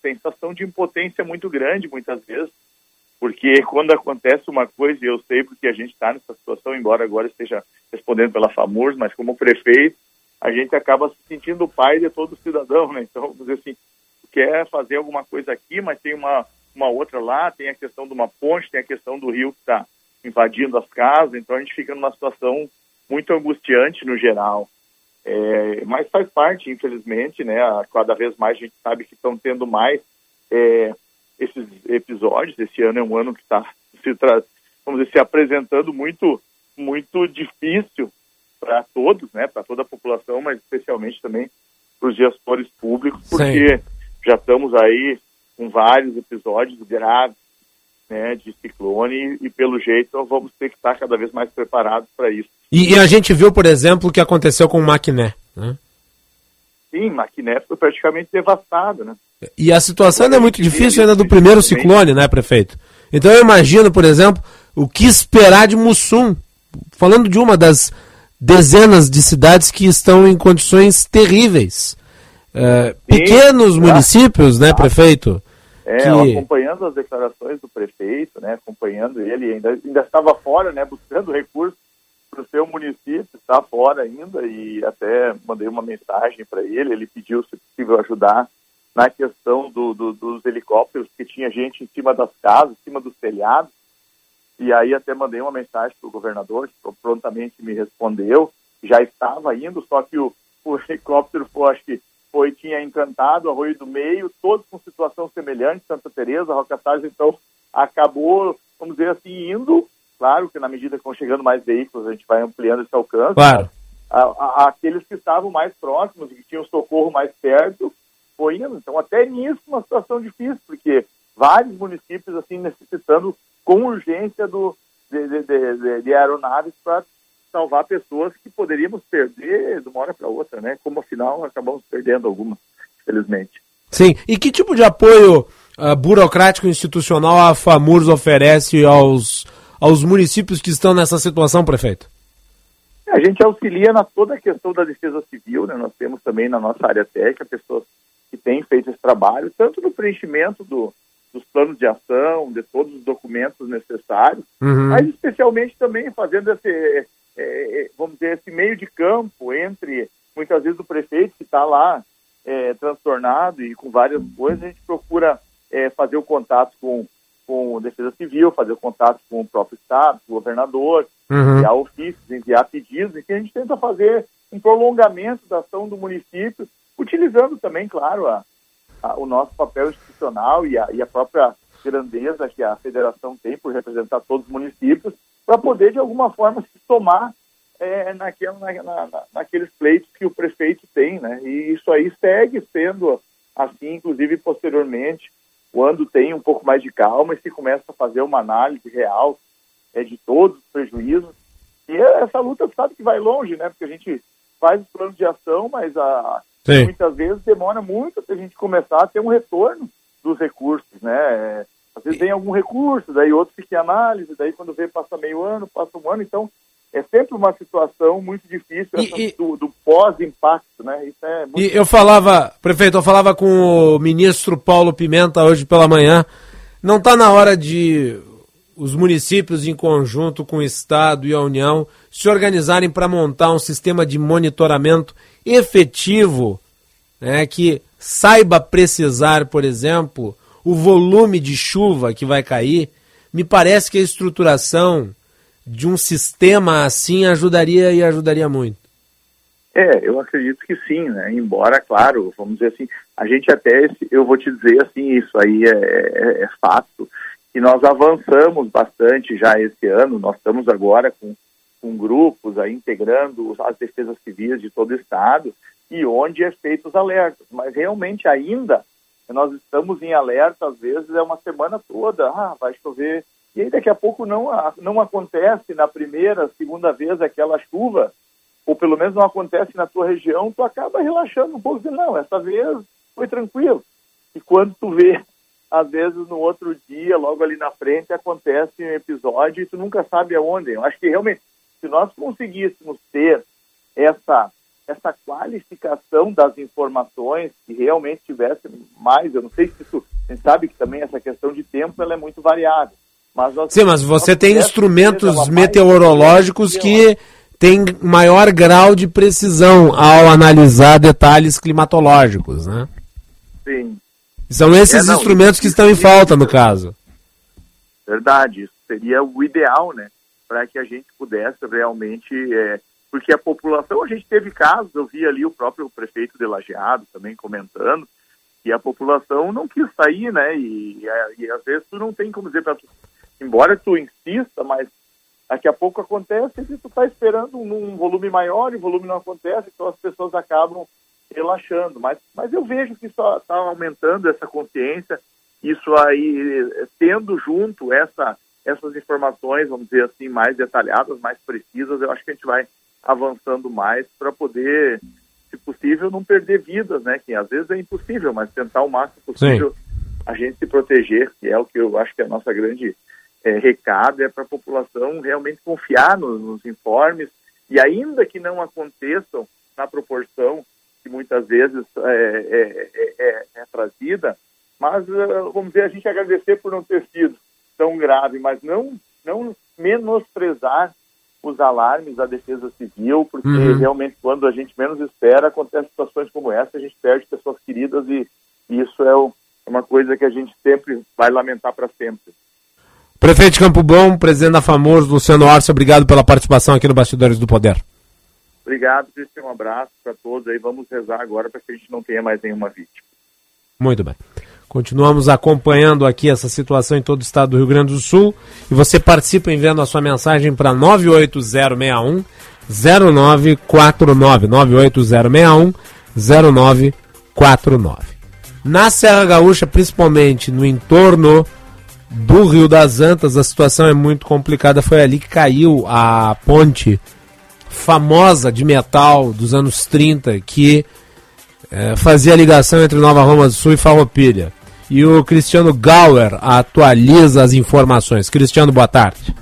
sensação de impotência muito grande muitas vezes, porque quando acontece uma coisa, e eu sei porque a gente está nessa situação, embora agora esteja respondendo pela FAMURS, mas como prefeito, a gente acaba se sentindo pai de todo cidadão, né? Então, vamos dizer assim, quer fazer alguma coisa aqui, mas tem uma, uma outra lá, tem a questão de uma ponte, tem a questão do rio que está invadindo as casas, então a gente fica numa situação muito angustiante no geral. É, mas faz parte, infelizmente, né? Cada vez mais a gente sabe que estão tendo mais é, esses episódios. Esse ano é um ano que está se, vamos dizer, se apresentando muito, muito difícil para todos, né, para toda a população, mas especialmente também para os gestores públicos, porque Sim. já estamos aí com vários episódios graves né, de ciclone e, pelo jeito vamos ter que estar cada vez mais preparados para isso. E, e, a gente viu, por exemplo, o que aconteceu com o Maquiné. Né? Sim, Maquiné foi praticamente devastado, né? E a situação ainda é muito difícil ainda do primeiro ciclone, né, prefeito? Então eu imagino, por exemplo, o que esperar de Mussum. Falando de uma das dezenas de cidades que estão em condições terríveis. eh, pequenos Sim, municípios, né, tá. prefeito? É, que- acompanhando as declarações do prefeito, né, acompanhando ele, ainda, ainda estava fora, né, buscando recursos para o seu município, está fora ainda, e até mandei uma mensagem para ele, ele pediu, se possível, ajudar na questão do, do- dos helicópteros, porque tinha gente em cima das casas, em cima dos telhados, e aí até mandei uma mensagem para o governador, que prontamente me respondeu, já estava indo, só que o, o helicóptero foi, acho que foi, tinha encantado Arroio do Meio, todos com situação semelhante, Santa Teresa, Roca Salles, então acabou, vamos dizer assim, indo, claro que na medida que vão chegando mais veículos, a gente vai ampliando esse alcance, Claro. a- a- aqueles que estavam mais próximos e que tinham socorro mais perto, foi indo. Então, até nisso, uma situação difícil, porque vários municípios, assim, necessitando com urgência do, de- de- de- de aeronaves para salvar pessoas que poderíamos perder de uma hora para outra, né? Como, afinal, acabamos perdendo algumas, infelizmente. Sim. E que tipo de apoio ah, burocrático e institucional a FAMURS oferece aos, aos municípios que estão nessa situação, prefeito? A gente auxilia na toda a questão da defesa civil, né? Nós temos também na nossa área técnica pessoas que têm feito esse trabalho, tanto no preenchimento do- dos planos de ação, de todos os documentos necessários, Uhum. mas especialmente também fazendo esse, é, é, vamos dizer, esse meio de campo entre, muitas vezes, o prefeito que está lá é, transtornado e com várias coisas, a gente procura é, fazer o contato com, com a Defesa Civil, fazer o contato com o próprio Estado, com o governador, Uhum. enviar ofícios, enviar pedidos, e a gente tenta fazer um prolongamento da ação do município, utilizando também, claro, a, a- o nosso papel institucional e a, e a própria grandeza que a federação tem por representar todos os municípios, para poder, de alguma forma, se somar é, naquela, na, na- na- naqueles pleitos que o prefeito tem, né? E isso aí segue sendo assim, inclusive posteriormente, quando tem um pouco mais de calma e se começa a fazer uma análise real é, de todos os prejuízos. E essa luta sabe que vai longe, né? Porque a gente faz os planos de ação, mas a, Sim. muitas vezes demora muito até a gente começar a ter um retorno dos recursos, né? Às vezes vem algum recurso, daí outro fica em análise, daí quando vê passa meio ano, passa um ano, então é sempre uma situação muito difícil essa do, do pós-impacto, né? Isso é muito E eu falava, prefeito, eu falava com o ministro Paulo Pimenta hoje pela manhã. Não está na hora de os municípios, em conjunto com o Estado e a União, se organizarem para montar um sistema de monitoramento efetivo, né, que saiba precisar, por exemplo, o volume de chuva que vai cair. Me parece que a estruturação de um sistema assim ajudaria e ajudaria muito. É, eu acredito que sim, né? Embora, claro, vamos dizer assim, a gente até, eu vou te dizer assim, isso aí é, é- é fato, que nós avançamos bastante já esse ano, nós estamos agora com, com grupos aí integrando as defesas civis de todo o estado e onde é feito os alertas, mas realmente ainda nós estamos em alerta, às vezes é uma semana toda, ah, vai chover, e aí daqui a pouco não, não acontece na primeira, segunda vez aquela chuva, ou pelo menos não acontece na tua região, tu acaba relaxando um pouco, dizendo, não, essa vez foi tranquilo. E quando tu vê, às vezes no outro dia, logo ali na frente, acontece um episódio e tu nunca sabe aonde. Eu acho que realmente, se nós conseguíssemos ter essa, essa qualificação das informações, que realmente tivesse mais, eu não sei se isso, a gente sabe que também essa questão de tempo ela é muito variável. Mas nós- Sim, mas você tem instrumentos meteorológicos que têm maior grau de precisão ao analisar detalhes climatológicos, né? Sim. São esses É, não, instrumentos que estão em falta, no caso. Verdade, isso seria o ideal, né? Para que a gente pudesse realmente. é, porque a população, a gente teve casos, eu vi ali o próprio prefeito de Lajeado também comentando, que a população não quis sair, né? E, e, e às vezes tu não tem como dizer para tu, embora tu insista, mas daqui a pouco acontece e tu está esperando um, um volume maior e o volume não acontece, então as pessoas acabam relaxando. Mas, mas eu vejo que só está aumentando essa consciência, isso aí, tendo junto essa, essas informações, vamos dizer assim, mais detalhadas, mais precisas, eu acho que a gente vai avançando mais para poder, se possível, não perder vidas, né? Que às vezes é impossível, mas tentar o máximo possível a gente se proteger, que é o que eu acho que é a nossa grande eh, recado, é para a população realmente confiar nos, nos informes e ainda que não aconteçam na proporção que muitas vezes é, é, é, é, é trazida, mas uh, vamos dizer, a gente agradecer por não ter sido tão grave, mas não, não menosprezar os alarmes da defesa civil, porque Uhum. realmente quando a gente menos espera, acontecem situações como essa, a gente perde pessoas queridas e, e isso é o- é uma coisa que a gente sempre vai lamentar para sempre. Prefeito de Campo Bom, presidente da FAMOS, Luciano Orsi, obrigado pela participação aqui no Bastidores do Poder. Obrigado, Cristian, um abraço para todos aí, vamos rezar agora para que a gente não tenha mais nenhuma vítima. Muito bem. Continuamos acompanhando aqui essa situação em todo o estado do Rio Grande do Sul. E você participa enviando a sua mensagem para 98061 0949. 98061 0949. Na Serra Gaúcha, principalmente no entorno do Rio das Antas, a situação é muito complicada. Foi ali que caiu a ponte famosa de metal dos anos 30 que eh, fazia a ligação entre Nova Roma do Sul e Farroupilha. E o Cristiano Gauer atualiza as informações. Cristiano, boa tarde.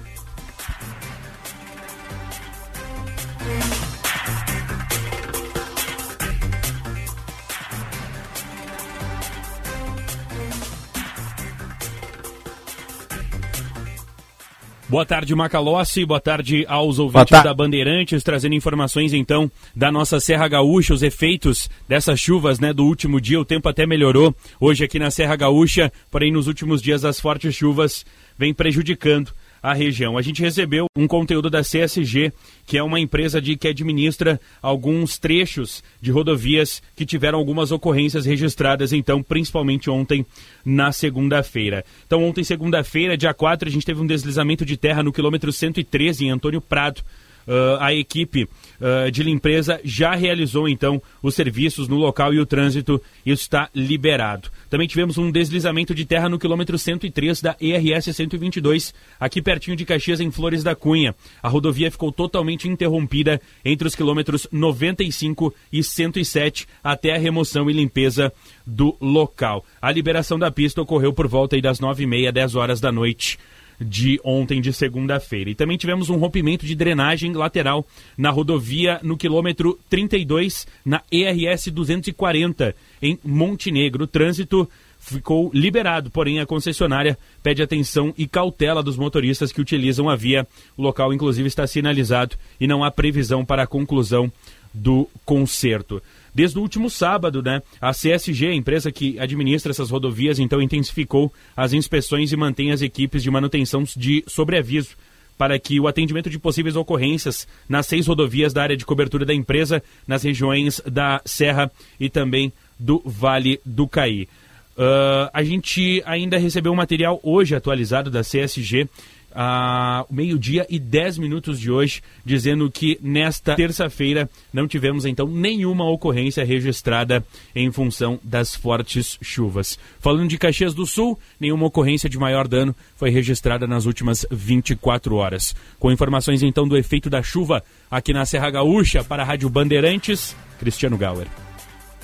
Boa tarde, Macalossi. Boa tarde aos ouvintes da Bandeirantes, trazendo informações então da nossa Serra Gaúcha, os efeitos dessas chuvas, né, do último dia. O tempo até melhorou hoje aqui na Serra Gaúcha, porém nos últimos dias as fortes chuvas vêm prejudicando a região. A gente recebeu um conteúdo da CSG, que é uma empresa de que administra alguns trechos de rodovias que tiveram algumas ocorrências registradas, então, principalmente ontem, na segunda-feira. Então, ontem, segunda-feira, dia 4, a gente teve um deslizamento de terra no quilômetro 113, em Antônio Prado. Ah, a equipe ah, de limpeza já realizou então os serviços no local e o trânsito está liberado. Também tivemos um deslizamento de terra no quilômetro 103 da ERS 122, aqui pertinho de Caxias, em Flores da Cunha. A rodovia ficou totalmente interrompida entre os quilômetros 95 e 107 até a remoção e limpeza do local. A liberação da pista ocorreu por volta das 9h30, 10 horas da noite de ontem, de segunda-feira. E também tivemos um rompimento de drenagem lateral na rodovia no quilômetro 32, na ERS 240, em Montenegro. O trânsito ficou liberado, porém a concessionária pede atenção e cautela dos motoristas que utilizam a via. O local, inclusive, está sinalizado e não há previsão para a conclusão do conserto. Desde o último sábado, né, a CSG, a empresa que administra essas rodovias, então intensificou as inspeções e mantém as equipes de manutenção de sobreaviso para que o atendimento de possíveis ocorrências nas seis rodovias da área de cobertura da empresa, nas regiões da Serra e também do Vale do Caí. Ah, a gente ainda recebeu um material hoje atualizado da CSG, a meio-dia e 10 minutos de hoje, dizendo que nesta terça-feira não tivemos então nenhuma ocorrência registrada em função das fortes chuvas. Falando de Caxias do Sul, nenhuma ocorrência de maior dano foi registrada nas últimas 24 horas. Com informações então do efeito da chuva aqui na Serra Gaúcha, para a Rádio Bandeirantes, Cristiano Gauer.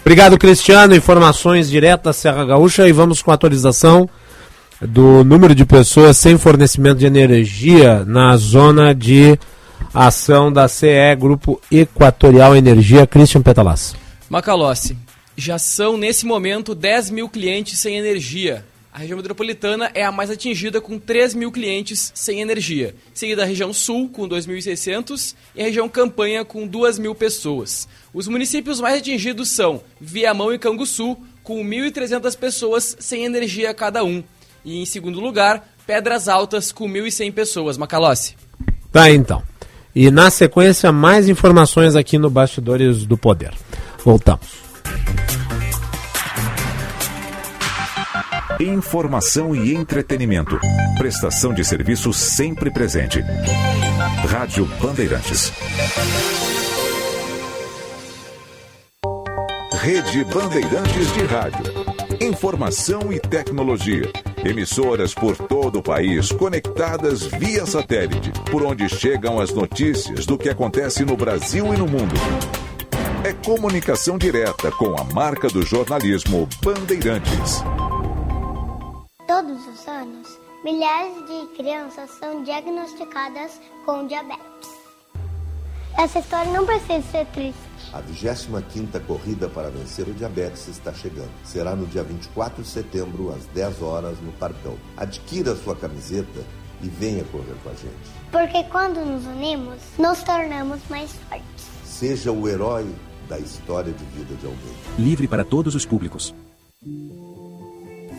Obrigado, Cristiano. Informações direto da Serra Gaúcha e vamos com a atualização do número de pessoas sem fornecimento de energia na zona de ação da CE Grupo Equatorial Energia. Christian Petalas. Macalossi, já são nesse momento 10 mil clientes sem energia. A região metropolitana é a mais atingida com 3 mil clientes sem energia. Seguida a região sul com 2.600 e a região campanha com 2 mil pessoas. Os municípios mais atingidos são Viamão e Canguçu, com 1.300 pessoas sem energia cada um. E em segundo lugar, Pedras Altas, com 1.100 pessoas. Macalossi. Tá, então. E na sequência, mais informações aqui no Bastidores do Poder. Voltamos. Informação e entretenimento. Prestação de serviço sempre presente. Rádio Bandeirantes. Rede Bandeirantes de Rádio. Informação e tecnologia. Emissoras por todo o país conectadas via satélite, por onde chegam as notícias do que acontece no Brasil e no mundo. É comunicação direta com a marca do jornalismo Bandeirantes. Todos os anos, milhares de crianças são diagnosticadas com diabetes. Essa história não precisa ser triste. A 25ª Corrida para Vencer o Diabetes está chegando. Será no dia 24 de setembro, às 10 horas, no Parcão. Adquira sua camiseta e venha correr com a gente. Porque quando nos unimos, nos tornamos mais fortes. Seja o herói da história de vida de alguém. Livre para todos os públicos.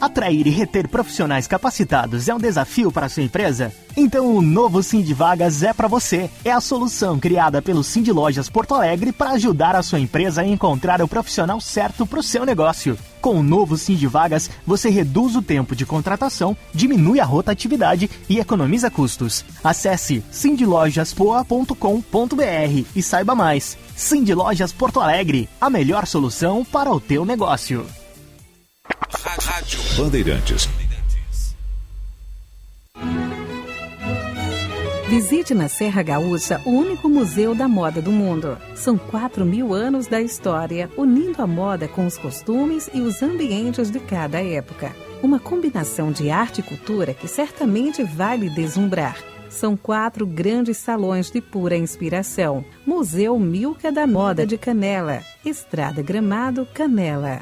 Atrair e reter profissionais capacitados é um desafio para sua empresa? Então o novo Sim de Vagas é para você. É a solução criada pelo Sim de Lojas Porto Alegre para ajudar a sua empresa a encontrar o profissional certo para o seu negócio. Com o novo Sim de Vagas, você reduz o tempo de contratação, diminui a rotatividade e economiza custos. Acesse sindlojaspoa.com.br e saiba mais. Sim de Lojas Porto Alegre, a melhor solução para o teu negócio. Rádio Bandeirantes. Visite na Serra Gaúcha o único museu da moda do mundo. São 4 mil anos da história, unindo a moda com os costumes e os ambientes de cada época. Uma combinação de arte e cultura que certamente vai lhe deslumbrar. São quatro grandes salões de pura inspiração. Museu Milka da Moda de Canela, Estrada Gramado, Canela.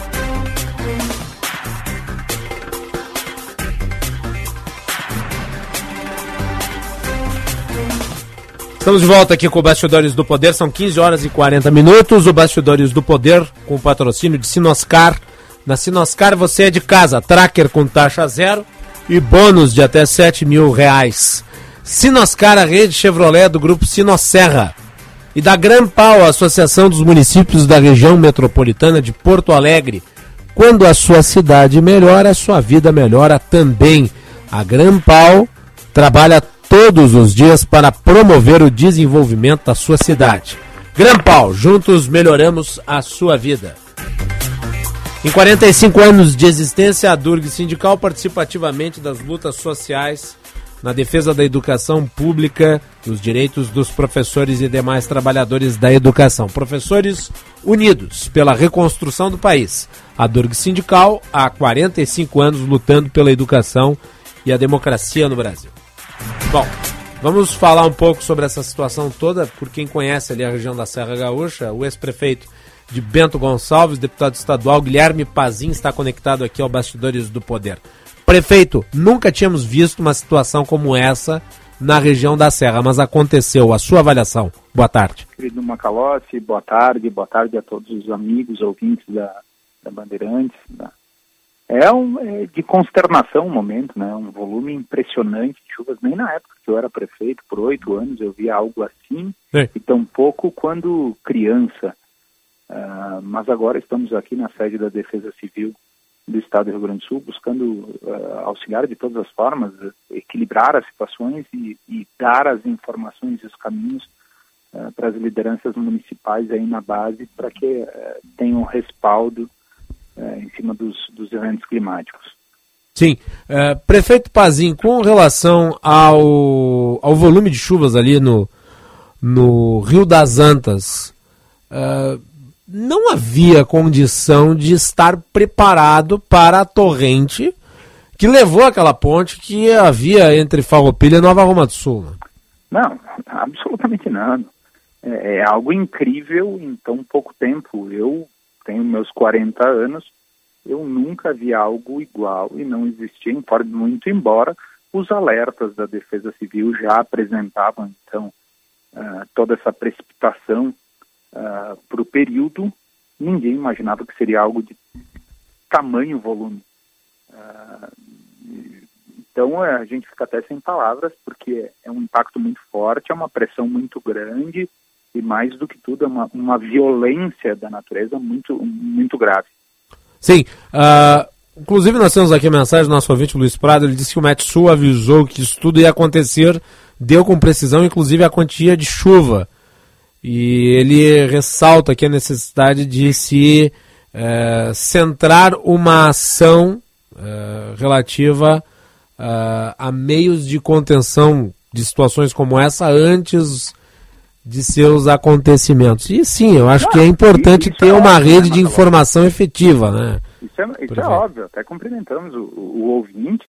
Estamos de volta aqui com o Bastidores do Poder, são 15 horas e 40 minutos. O Bastidores do Poder com o patrocínio de Sinoscar. Na Sinoscar você é de casa, tracker com taxa zero e bônus de até 7 mil reais. Sinoscar, a rede Chevrolet do grupo Sinosserra. E da Grampal, a Associação dos Municípios da Região Metropolitana de Porto Alegre. Quando a sua cidade melhora, a sua vida melhora também. A Grampal trabalha todos os dias para promover o desenvolvimento da sua cidade. Grampal, juntos melhoramos a sua vida. Em 45 anos de existência, a Durg Sindical participa ativamente das lutas sociais na defesa da educação pública, dos direitos dos professores e demais trabalhadores da educação. Professores unidos pela reconstrução do país. A Durg Sindical há 45 anos lutando pela educação e a democracia no Brasil. Bom, vamos falar um pouco sobre essa situação toda, por quem conhece ali a região da Serra Gaúcha, o ex-prefeito de Bento Gonçalves, deputado estadual Guilherme Pazin está conectado aqui ao Bastidores do Poder. Prefeito, nunca tínhamos visto uma situação como essa na região da Serra, mas aconteceu. A sua avaliação. Boa tarde. Querido Macalossi, boa tarde, boa tarde a todos os amigos, ouvintes da, da Bandeirantes. Da... É, um, é de consternação o um momento, né? Um volume impressionante de chuvas. Nem na época que eu era prefeito, por oito anos, eu via algo assim. É. E tampouco quando criança. Uh, mas agora estamos aqui na sede da Defesa Civil do Estado do Rio Grande do Sul, buscando uh, auxiliar de todas as formas, equilibrar as situações e, e, dar as informações e os caminhos uh, para as lideranças municipais aí na base, para que tenham respaldo em cima dos, dos eventos climáticos. Sim. Uh, prefeito Pazin, com relação ao, ao volume de chuvas ali no, no Rio das Antas, uh, não havia condição de estar preparado para a torrente que levou aquela ponte que havia entre Farroupilha e Nova Roma do Sul. Né? Não, absolutamente não. É, é algo incrível em tão pouco tempo. Eu tenho meus 40 anos, eu nunca vi algo igual e não existia, muito embora os alertas da Defesa Civil já apresentavam, então, uh, toda essa precipitação uh, ah, para o período, ninguém imaginava que seria algo de tamanho volume. Uh, então, a gente fica até sem palavras, porque é um impacto muito forte, é uma pressão muito grande e, mais do que tudo, é uma, uma violência da natureza muito, muito grave. Sim. Uh, inclusive, nós temos aqui a mensagem do nosso ouvinte Luiz Prado. Ele disse que o Metsu avisou que isso tudo ia acontecer, deu com precisão, inclusive a quantia de chuva. E ele ressalta aqui a necessidade de se uh, centrar uma ação uh, relativa uh, a meios de contenção de situações como essa antes de seus acontecimentos. E sim, eu acho Não, que é importante ter é uma óbvio, rede né, de informação efetiva, né? Isso é, isso é óbvio, até cumprimentamos o, o, ouvinte.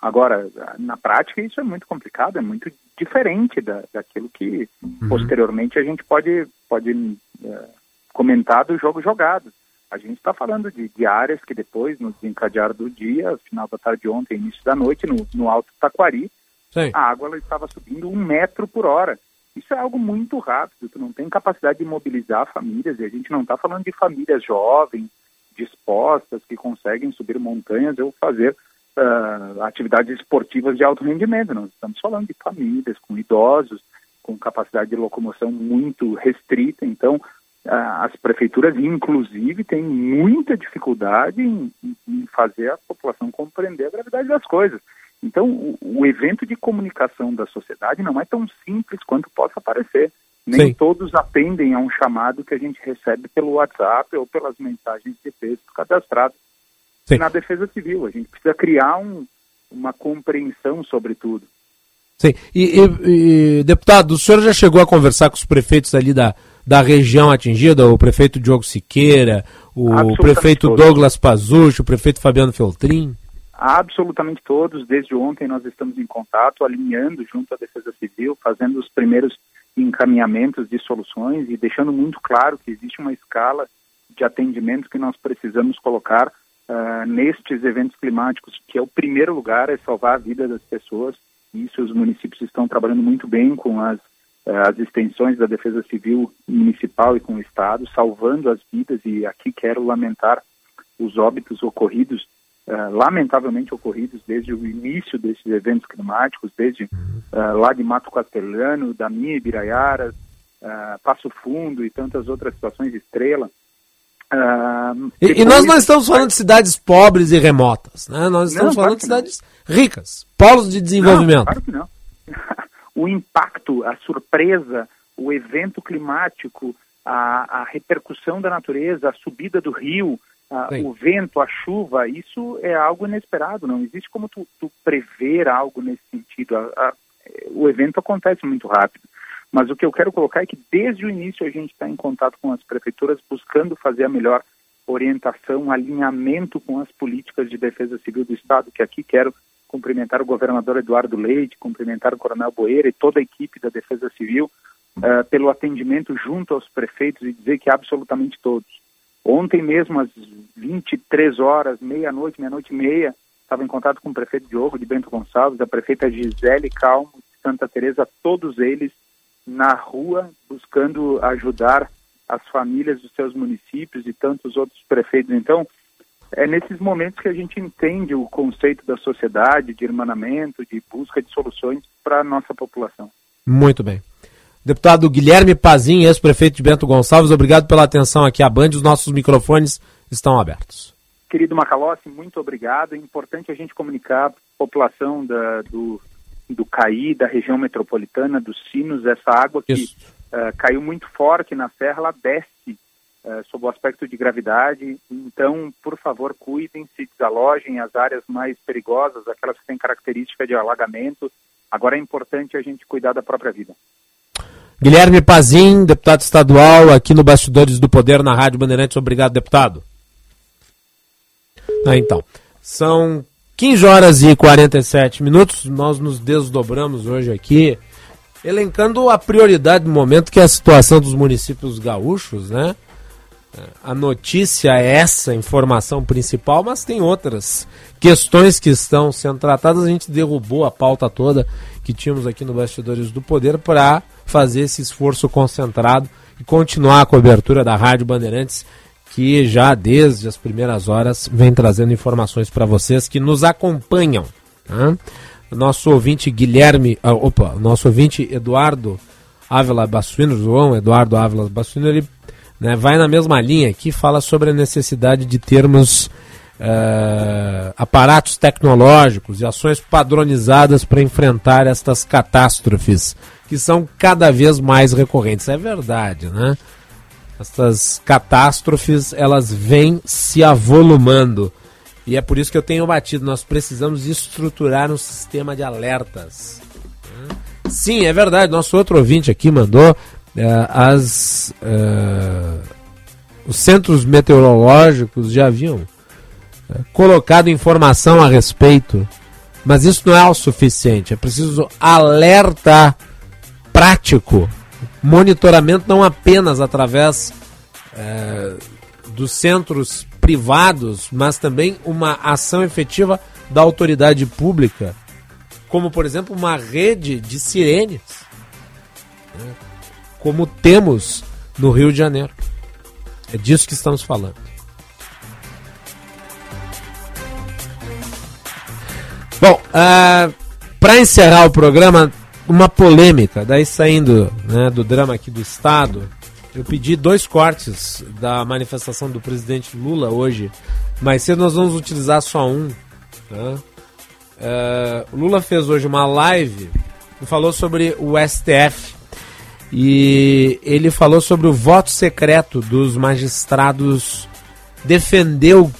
Agora, na prática, isso é muito complicado, é muito diferente da, daquilo que uhum. posteriormente a gente pode, pode é, comentar do jogo jogado. A gente está falando de, de, áreas que depois, no desencadear do dia, final da tarde de ontem, início da noite, no, no Alto Taquari, Sim. a água estava subindo um metro por hora. Isso é algo muito rápido, tu não tem capacidade de mobilizar famílias, e a gente não está falando de famílias jovens, dispostas, que conseguem subir montanhas ou fazer uh, atividades esportivas de alto rendimento. Nós estamos falando de famílias com idosos, com capacidade de locomoção muito restrita. Então, uh, as prefeituras, inclusive, têm muita dificuldade em, em fazer a população compreender a gravidade das coisas. Então, o, o, evento de comunicação da sociedade não é tão simples quanto possa parecer. Nem Sim. todos atendem a um chamado que a gente recebe pelo WhatsApp ou pelas mensagens de texto cadastradas Sim. na Defesa Civil. A gente precisa criar um, uma compreensão sobre tudo. Sim. E, e, e, deputado, o senhor já chegou a conversar com os prefeitos ali da, da região atingida, o prefeito Diogo Siqueira, o prefeito todos. Douglas Pazucci, o prefeito Fabiano Feltrin? Absolutamente todos. Desde ontem nós estamos em contato, alinhando junto à Defesa Civil, fazendo os primeiros encaminhamentos de soluções e deixando muito claro que existe uma escala de atendimento que nós precisamos colocar uh, nestes eventos climáticos, que é o primeiro lugar é salvar a vida das pessoas. Isso os municípios estão trabalhando muito bem com as, uh, as extensões da Defesa Civil municipal e com o Estado, salvando as vidas e aqui quero lamentar os óbitos ocorridos uh, lamentavelmente ocorridos desde o início desses eventos climáticos, desde uh, lá de Mato Castelhano, da minha Ibiraiaras, uh, Passo Fundo e tantas outras situações, Estrela. E, e, nós não estamos falando de cidades pobres e remotas, né? Nós estamos não, falando de cidades não. ricas, polos de desenvolvimento. Não, claro que não. o impacto, a surpresa, o evento climático, a, a repercussão da natureza, a subida do rio, o vento, a chuva, isso é algo inesperado, não existe como tu, tu prever algo nesse sentido. A, a, o evento acontece muito rápido. Mas o que eu quero colocar é que desde o início a gente está em contato com as prefeituras buscando fazer a melhor orientação, alinhamento com as políticas de defesa civil do Estado, que aqui quero cumprimentar o governador Eduardo Leite, cumprimentar o coronel Boeira e toda a equipe da Defesa Civil uh, pelo atendimento junto aos prefeitos e dizer que absolutamente todos, Ontem mesmo, às 23 horas, meia-noite, meia-noite e meia, estava em contato com o prefeito Diogo de Bento Gonçalves, a prefeita Gisele Calmo de Santa Teresa, todos eles na rua buscando ajudar as famílias dos seus municípios e tantos outros prefeitos. Então, é nesses momentos que a gente entende o conceito da sociedade, de irmanamento, de busca de soluções para a nossa população. Muito bem. Deputado Guilherme Pazin, ex-prefeito de Bento Gonçalves, obrigado pela atenção aqui à Band. Os nossos microfones estão abertos. Querido Macalossi, muito obrigado. É importante a gente comunicar à população da, do, do CAI, da região metropolitana, dos Sinos, essa água que uh, caiu muito forte na serra, ela desce uh, sob o aspecto de gravidade. Então, por favor, cuidem, se desalojem as áreas mais perigosas, aquelas que têm característica de alagamento. Agora é importante a gente cuidar da própria vida. Guilherme Pazin, deputado estadual, aqui no Bastidores do Poder, na Rádio Bandeirantes. Obrigado, deputado. Ah, então, são 15 horas e 47 minutos. Nós nos desdobramos hoje aqui, elencando a prioridade do momento, que é a situação dos municípios gaúchos, né? A notícia é essa, informação principal, mas tem outras questões que estão sendo tratadas. A gente derrubou a pauta toda que tínhamos aqui no Bastidores do Poder para fazer esse esforço concentrado e continuar a cobertura da Rádio Bandeirantes, que já desde as primeiras horas vem trazendo informações para vocês que nos acompanham. Tá? Nosso ouvinte Guilherme, ah, opa, nosso ouvinte Eduardo Ávila Bassuino, João Eduardo Ávila Bassuino, ele né, vai na mesma linha aqui, fala sobre a necessidade de termos uh, aparatos tecnológicos e ações padronizadas para enfrentar estas catástrofes que são cada vez mais recorrentes. É verdade, né? Estas catástrofes elas vêm se avolumando e é por isso que eu tenho batido. Nós precisamos estruturar um sistema de alertas. Sim, é verdade. Nosso outro ouvinte aqui mandou uh, as uh, os centros meteorológicos já haviam colocado informação a respeito, mas isso não é o suficiente. É preciso alerta prático, monitoramento não apenas através é, dos centros privados, mas também uma ação efetiva da autoridade pública, como por exemplo uma rede de sirenes, né, como temos no Rio de Janeiro. É disso que estamos falando. Bom, uh, ah, para encerrar o programa, uma polêmica, daí saindo né, do drama aqui do Estado, eu pedi dois cortes da manifestação do presidente Lula hoje, mas cedo nós vamos utilizar só um. Tá? Uh, Lula fez hoje uma live e falou sobre o STF. E ele falou sobre o voto secreto dos magistrados, defendeu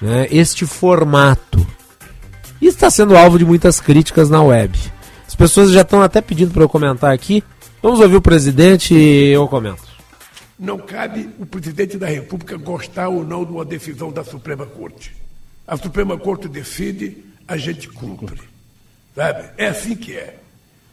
né, este formato. E está sendo alvo de muitas críticas na web. As pessoas já estão até pedindo para eu comentar aqui. Vamos ouvir o presidente e eu comento. Não cabe o presidente da República gostar ou não de uma decisão da Suprema Corte. A Suprema Corte decide, a gente cumpre. Sabe? É assim que é.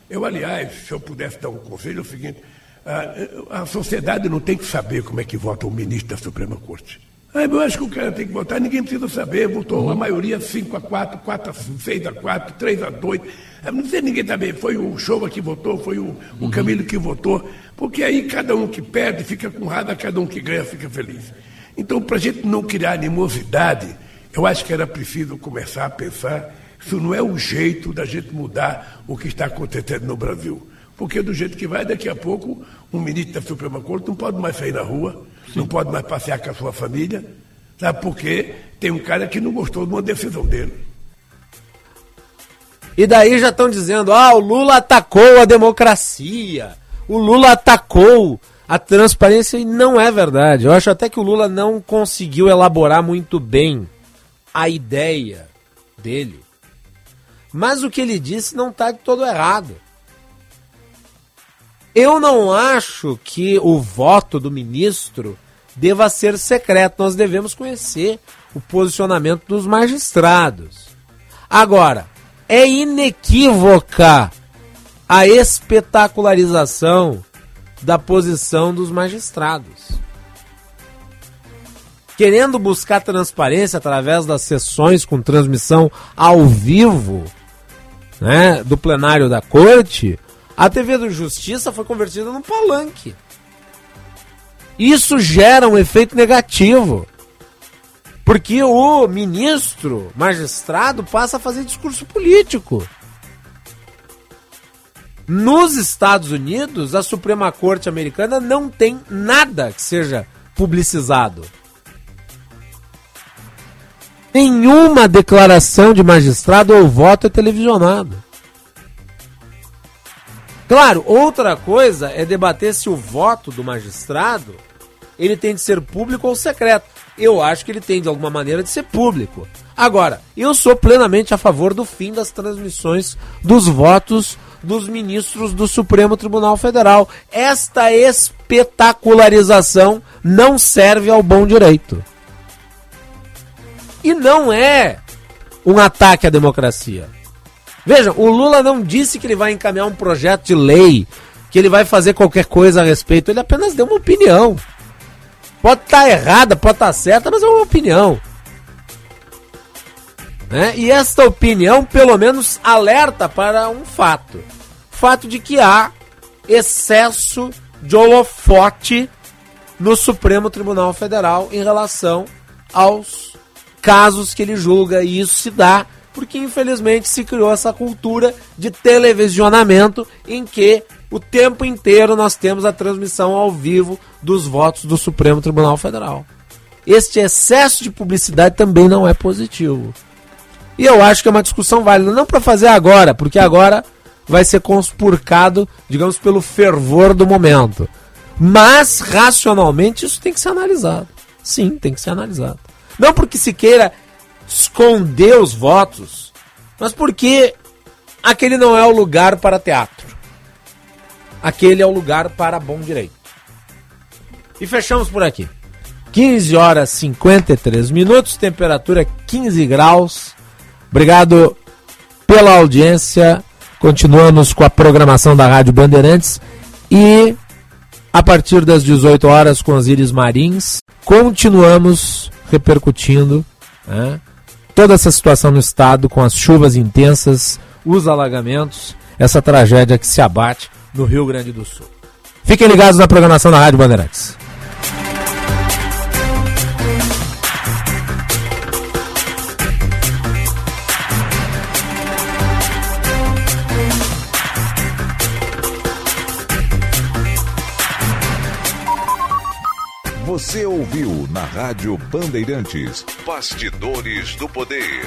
Eu, aliás, se eu pudesse dar um conselho, é o seguinte: a, a sociedade não tem que saber como é que vota o ministro da Suprema Corte. Ah, eu acho que o cara tem que votar, ninguém precisa saber. Votou a maioria 5 a 4, 4 a 6 a 4, 3 a 2. Ah, não sei ninguém também. Foi o Showa que votou, foi o, o Camilo que votou. Porque aí cada um que perde fica com raiva, cada um que ganha fica feliz. Então, para a gente não criar animosidade, eu acho que era preciso começar a pensar isso não é o jeito da gente mudar o que está acontecendo no Brasil. Porque do jeito que vai, daqui a pouco, um ministro da Suprema Corte não pode mais sair na rua, não pode mais passear com a sua família, sabe por quê? Tem um cara que não gostou de uma decisão dele. E daí já estão dizendo: ah, o Lula atacou a democracia, o Lula atacou a transparência, e não é verdade. Eu acho até que o Lula não conseguiu elaborar muito bem a ideia dele. Mas o que ele disse não está de todo errado. Eu não acho que o voto do ministro deva ser secreto. Nós devemos conhecer o posicionamento dos magistrados. Agora, é inequívoca a espetacularização da posição dos magistrados. Querendo buscar transparência através das sessões com transmissão ao vivo né, do plenário da corte, a TV do Justiça foi convertida num palanque. Isso gera um efeito negativo. Porque o ministro, magistrado, passa a fazer discurso político. Nos Estados Unidos, a Suprema Corte americana não tem nada que seja publicizado. Nenhuma declaração de magistrado ou voto é televisionado. Claro, outra coisa é debater se o voto do magistrado ele tem de ser público ou secreto. Eu acho que ele tem de alguma maneira de ser público. Agora, eu sou plenamente a favor do fim das transmissões dos votos dos ministros do Supremo Tribunal Federal. Esta espetacularização não serve ao bom direito. E não é um ataque à democracia. Veja, o Lula não disse que ele vai encaminhar um projeto de lei, que ele vai fazer qualquer coisa a respeito, ele apenas deu uma opinião. Pode estar tá errada, pode estar tá certa, mas é uma opinião. Né? E esta opinião, pelo menos, alerta para um fato: fato de que há excesso de holofote no Supremo Tribunal Federal em relação aos casos que ele julga, e isso se dá porque infelizmente se criou essa cultura de televisionamento em que o tempo inteiro nós temos a transmissão ao vivo dos votos do Supremo Tribunal Federal. Este excesso de publicidade também não é positivo. E eu acho que é uma discussão válida, não para fazer agora, porque agora vai ser conspurcado, digamos, pelo fervor do momento. Mas, racionalmente, isso tem que ser analisado. Sim, tem que ser analisado. Não porque se queira esconder os votos, mas porque aquele não é o lugar para teatro. Aquele é o lugar para bom direito. E fechamos por aqui. 15 horas 53 minutos, temperatura 15 graus. Obrigado pela audiência. Continuamos com a programação da Rádio Bandeirantes e a partir das 18 horas com os Íris Marins, continuamos repercutindo né, toda essa situação no estado com as chuvas intensas, os alagamentos, essa tragédia que se abate no Rio Grande do Sul. Fiquem ligados na programação da Rádio Bandeirantes. Você ouviu na Rádio Bandeirantes Bastidores do Poder.